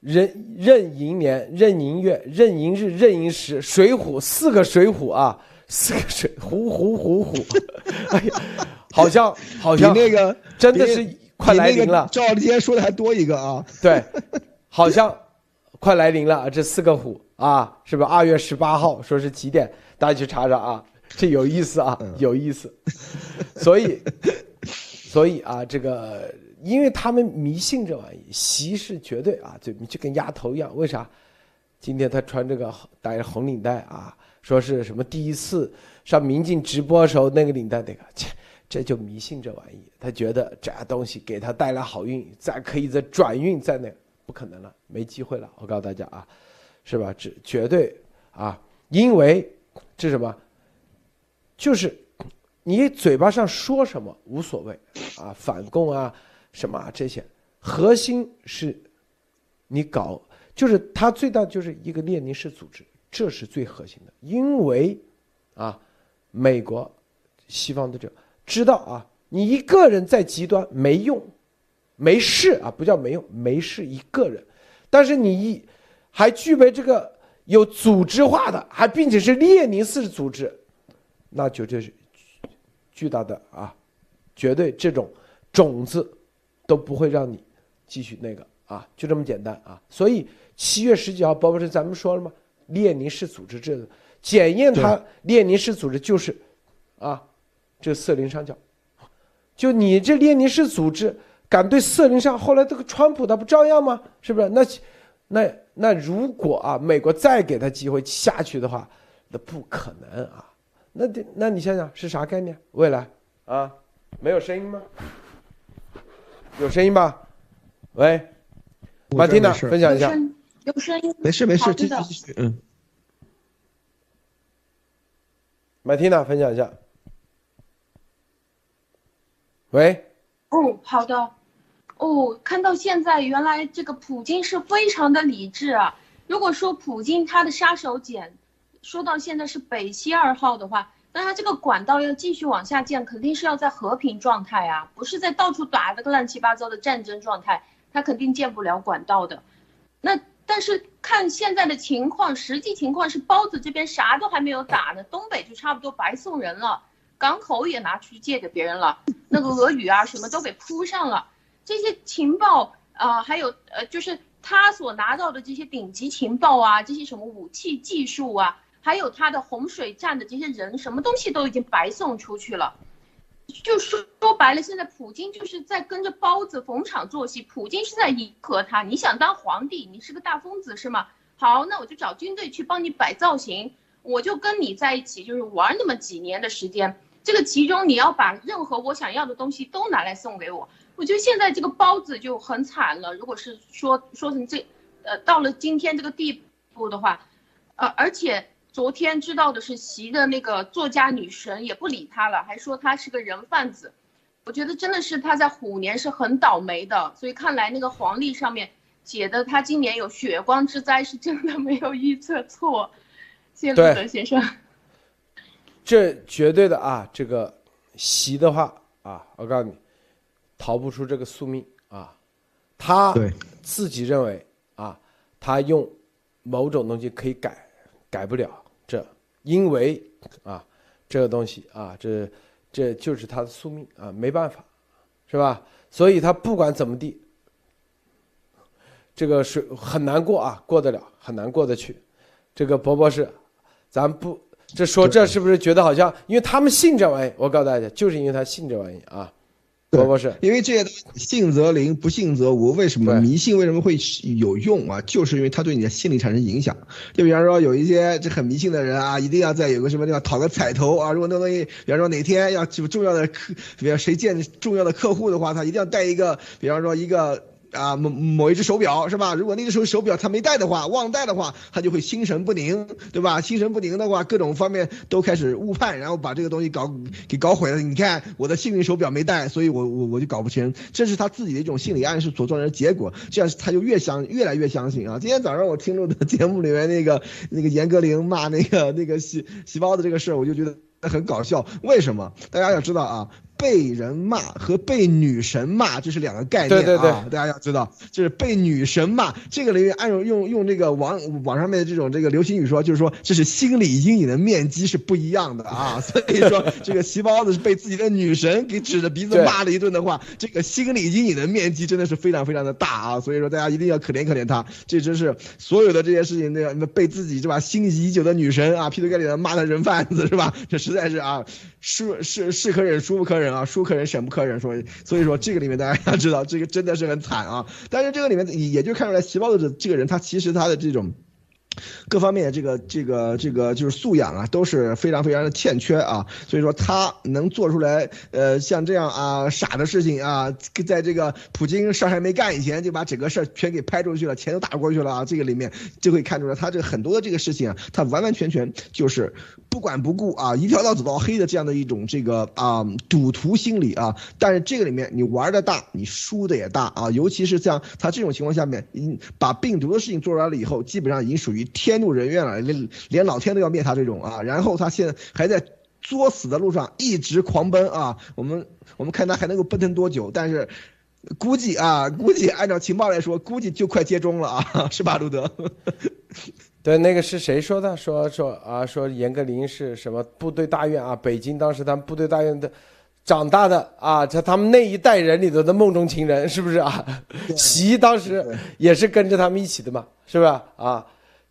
壬壬寅年、壬寅月、壬寅日、壬寅时，水虎四个水虎啊，四个水虎虎虎虎，(laughs) 哎呀，好像好像那个真的是快来临了。赵立坚说的还多一个啊，对，好像快来临了，这四个虎啊，是不是二月十八号说是几点？大家去查查啊。(laughs) 这有意思啊，有意思，所以，(laughs) 所以啊，这个，因为他们迷信这玩意，习是绝对啊，就就跟丫头一样。为啥？今天他穿这个戴红领带啊，说是什么第一次上民进直播的时候那个领带那个，切，这就迷信这玩意。他觉得这东西给他带来好运，再可以再转运，在那不可能了，没机会了。我告诉大家啊，是吧？这绝对啊，因为这什么？就是你嘴巴上说什么无所谓啊，反共啊，什么啊这些，核心是，你搞就是它最大就是一个列宁式组织，这是最核心的。因为啊，美国西方的这知道啊，你一个人在极端没用，没事啊，不叫没用，没事一个人，但是你一还具备这个有组织化的，还并且是列宁式组织，那就这是巨大的啊，绝对这种种子都不会让你继续那个啊，就这么简单啊。所以七月十几号，包括是咱们说了吗？列宁式组织这个检验他列宁式组织就是啊，这色林上校，就你这列宁式组织敢对色林上，后来这个川普他不照样吗？是不是？那那那如果啊，美国再给他机会下去的话，那不可能啊。那得，那你想想是啥概念？未来啊，没有声音吗？有声音吧？喂，马蒂娜，分享一下。有声音。没事没事，继续继续。嗯。马蒂娜，分享一下。喂。哦，好的。哦，看到现在，原来这个普京是非常的理智啊。如果说普京他的杀手锏。说到现在是北溪二号的话，那他这个管道要继续往下建，肯定是要在和平状态啊，不是在到处打这个乱七八糟的战争状态，他肯定建不了管道的。那但是看现在的情况，实际情况是包子这边啥都还没有打呢，东北就差不多白送人了，港口也拿出去借给别人了，那个俄语啊什么都给铺上了，这些情报啊，还有呃就是他所拿到的这些顶级情报啊，这些什么武器技术啊。还有他的洪水站的这些人，什么东西都已经白送出去了，就说说白了，现在普京就是在跟着包子逢场作戏，普京是在迎合他。你想当皇帝，你是个大疯子是吗？好，那我就找军队去帮你摆造型，我就跟你在一起，就是玩那么几年的时间。这个其中你要把任何我想要的东西都拿来送给我。我觉得现在这个包子就很惨了。如果是说说成这，呃，到了今天这个地步的话，呃，而且。昨天知道的是，席的那个作家女神也不理他了，还说他是个人贩子。我觉得真的是他在虎年是很倒霉的，所以看来那个黄历上面写的他今年有血光之灾是真的没有预测错。谢陆德先生，这绝对的啊，这个习的话啊，我告诉你，逃不出这个宿命啊。他自己认为啊，他用某种东西可以改，改不了。这，因为啊，这个东西啊，这这就是他的宿命啊，没办法，是吧？所以他不管怎么地，这个是很难过啊，过得了，很难过得去。这个博博士，咱不这说这是不是觉得好像，因为他们信这玩意，我告诉大家，就是因为他信这玩意啊。对，不是，因为这些信则灵，不信则无。为什么迷信为什么会有用啊？就是因为它对你的心理产生影响。就比方说，有一些这很迷信的人啊，一定要在有个什么地方讨个彩头啊。如果那东西，比方说哪天要重要的客，比方谁见重要的客户的话，他一定要带一个，比方说一个。啊，某某一只手表是吧？如果那只手手表他没带的话，忘带的话，他就会心神不宁，对吧？心神不宁的话，各种方面都开始误判，然后把这个东西搞给搞毁了。你看我的幸运手表没带，所以我我我就搞不清，这是他自己的一种心理暗示所造成的结果。这样他就越相越来越相信啊。今天早上我听录的节目里面那个那个严歌苓骂那个那个细细胞的这个事儿，我就觉得很搞笑。为什么？大家要知道啊。被人骂和被女神骂这是两个概念啊，大家要知道，就是被女神骂这个里面按用用用这个网网上面的这种这个流行语说，就是说这是心理阴影的面积是不一样的啊，(laughs) 所以说这个细包子是被自己的女神给指着鼻子骂了一顿的话，这个心理阴影的面积真的是非常非常的大啊，所以说大家一定要可怜可怜他，这真是所有的这些事情那个被自己是吧心仪已久的女神啊，劈头盖脸的骂他人贩子是吧？这实在是啊，是是是可忍孰不可忍。啊，书可忍，审不可忍，说，所以说这个里面大家要知道，这个真的是很惨啊。但是这个里面也就看出来，齐包的这这个人，他其实他的这种。各方面的这个这个这个就是素养啊，都是非常非常的欠缺啊，所以说他能做出来，呃，像这样啊傻的事情啊，在这个普京事儿还没干以前就把整个事儿全给拍出去了，钱都打过去了啊，这个里面就可以看出来他这很多的这个事情啊，他完完全全就是不管不顾啊，一条道走到黑的这样的一种这个啊赌徒心理啊，但是这个里面你玩的大，你输的也大啊，尤其是像他这种情况下面，把病毒的事情做出来了以后，基本上已经属于天。怒人怨了，连连老天都要灭他这种啊！然后他现在还在作死的路上一直狂奔啊！我们我们看他还能够奔腾多久？但是估计啊，估计按照情报来说，估计就快接中了啊，(laughs) 是吧，路德？(laughs) 对，那个是谁说的？说说啊，说严歌苓是什么部队大院啊？北京当时他们部队大院的长大的啊，在他们那一代人里头的梦中情人，是不是啊？(laughs) 习当时也是跟着他们一起的嘛，是吧？啊，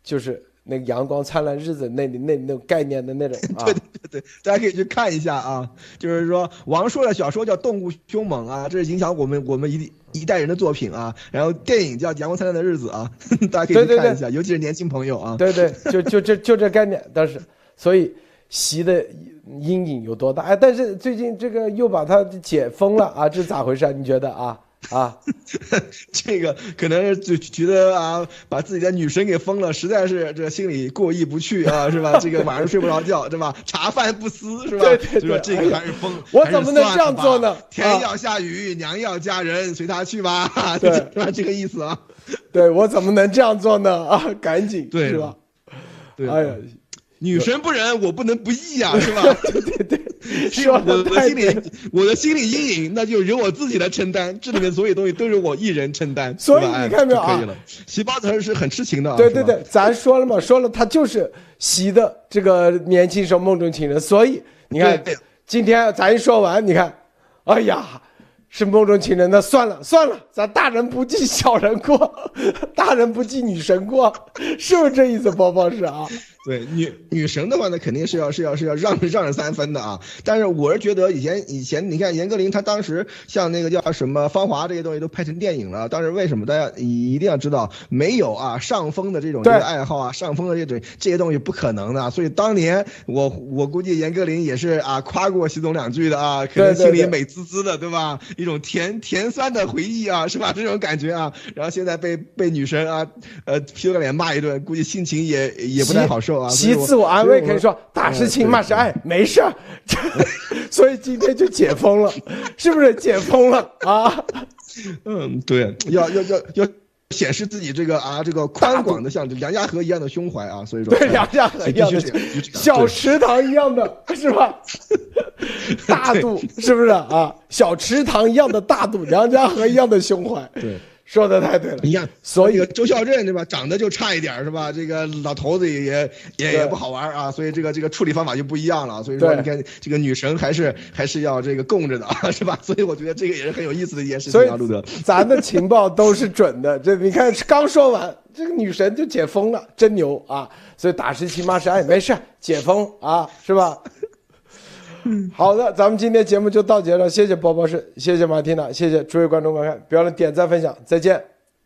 就是。那个阳光灿烂日子，那那那种概念的那种 (laughs) 啊，对对对，大家可以去看一下啊。就是说，王朔的小说叫《动物凶猛》啊，这是影响我们我们一一代人的作品啊。然后电影叫《阳光灿烂的日子》啊，(laughs) 大家可以去看一下，尤其是年轻朋友啊。对对，就就这就这概念，但是所以习的阴影有多大？哎，但是最近这个又把它解封了啊，这是咋回事？你觉得啊？(laughs) 啊，(laughs) 这个可能就觉得啊，把自己的女神给封了，实在是这心里过意不去啊，是吧？这个晚上睡不着觉，对吧？茶饭不思，是吧？对对对，这个还是封。我怎么能这样做呢？天要下雨，娘要嫁人，随他去吧，对，是吧？这个意思啊。对我怎么能这样做呢？啊，赶紧，对，是吧？对，哎呀。女神不仁，我不能不义啊，是吧？对对对，(laughs) 是我的心理，我的心理阴影，那就由我自己来承担。这里面所有东西都是我一人承担，(laughs) 所以你看没有啊？习包子是很痴情的，对对对，咱说了嘛，说了他就是习的这个年轻时候梦中情人，所以你看今天咱一说完，你看，哎呀。是梦中情人，那算了算了，咱大人不计小人过，(laughs) 大人不计女神过，是不是这意思？包包是啊，对女女神的话呢，肯定是要是要是要让让着三分的啊。但是我是觉得以前以前你看严歌苓她当时像那个叫什么《芳华》这些东西都拍成电影了，当时为什么大家一定要知道没有啊上风的这种这个爱好啊上风的这种这些东西不可能的。所以当年我我估计严歌苓也是啊夸过习总两句的啊，可能心里美滋滋的，对吧？一种甜甜酸的回忆啊，是吧？这种感觉啊，然后现在被被女神啊，呃，劈了个脸骂一顿，估计心情也也不太好受啊。其自我安慰可以说打是亲，骂是爱，没事儿。(laughs) 所以今天就解封了，是不是解封了啊？嗯，对，要要要要。显示自己这个啊，这个宽广的像梁家河一样的胸怀啊，所以说对梁家河一样的小池塘一样的是吧？(laughs) 大度是不是啊？小池塘一样的大度，梁家河一样的胸怀。对。(laughs) 说的太对了，你看，所以周孝镇对吧，长得就差一点是吧？这个老头子也也也不好玩啊，所以这个这个处理方法就不一样了。所以说你看，这个女神还是还是要这个供着的是吧？所以我觉得这个也是很有意思的一件事情啊，路德。咱的情报都是准的，这你看刚说完，这个女神就解封了，真牛啊！所以打是亲骂是爱，没事，解封啊，是吧？好的，咱们今天节目就到结了，谢谢波波士，谢谢马蒂娜，谢谢诸位观众观看，别忘了点赞分享，再见。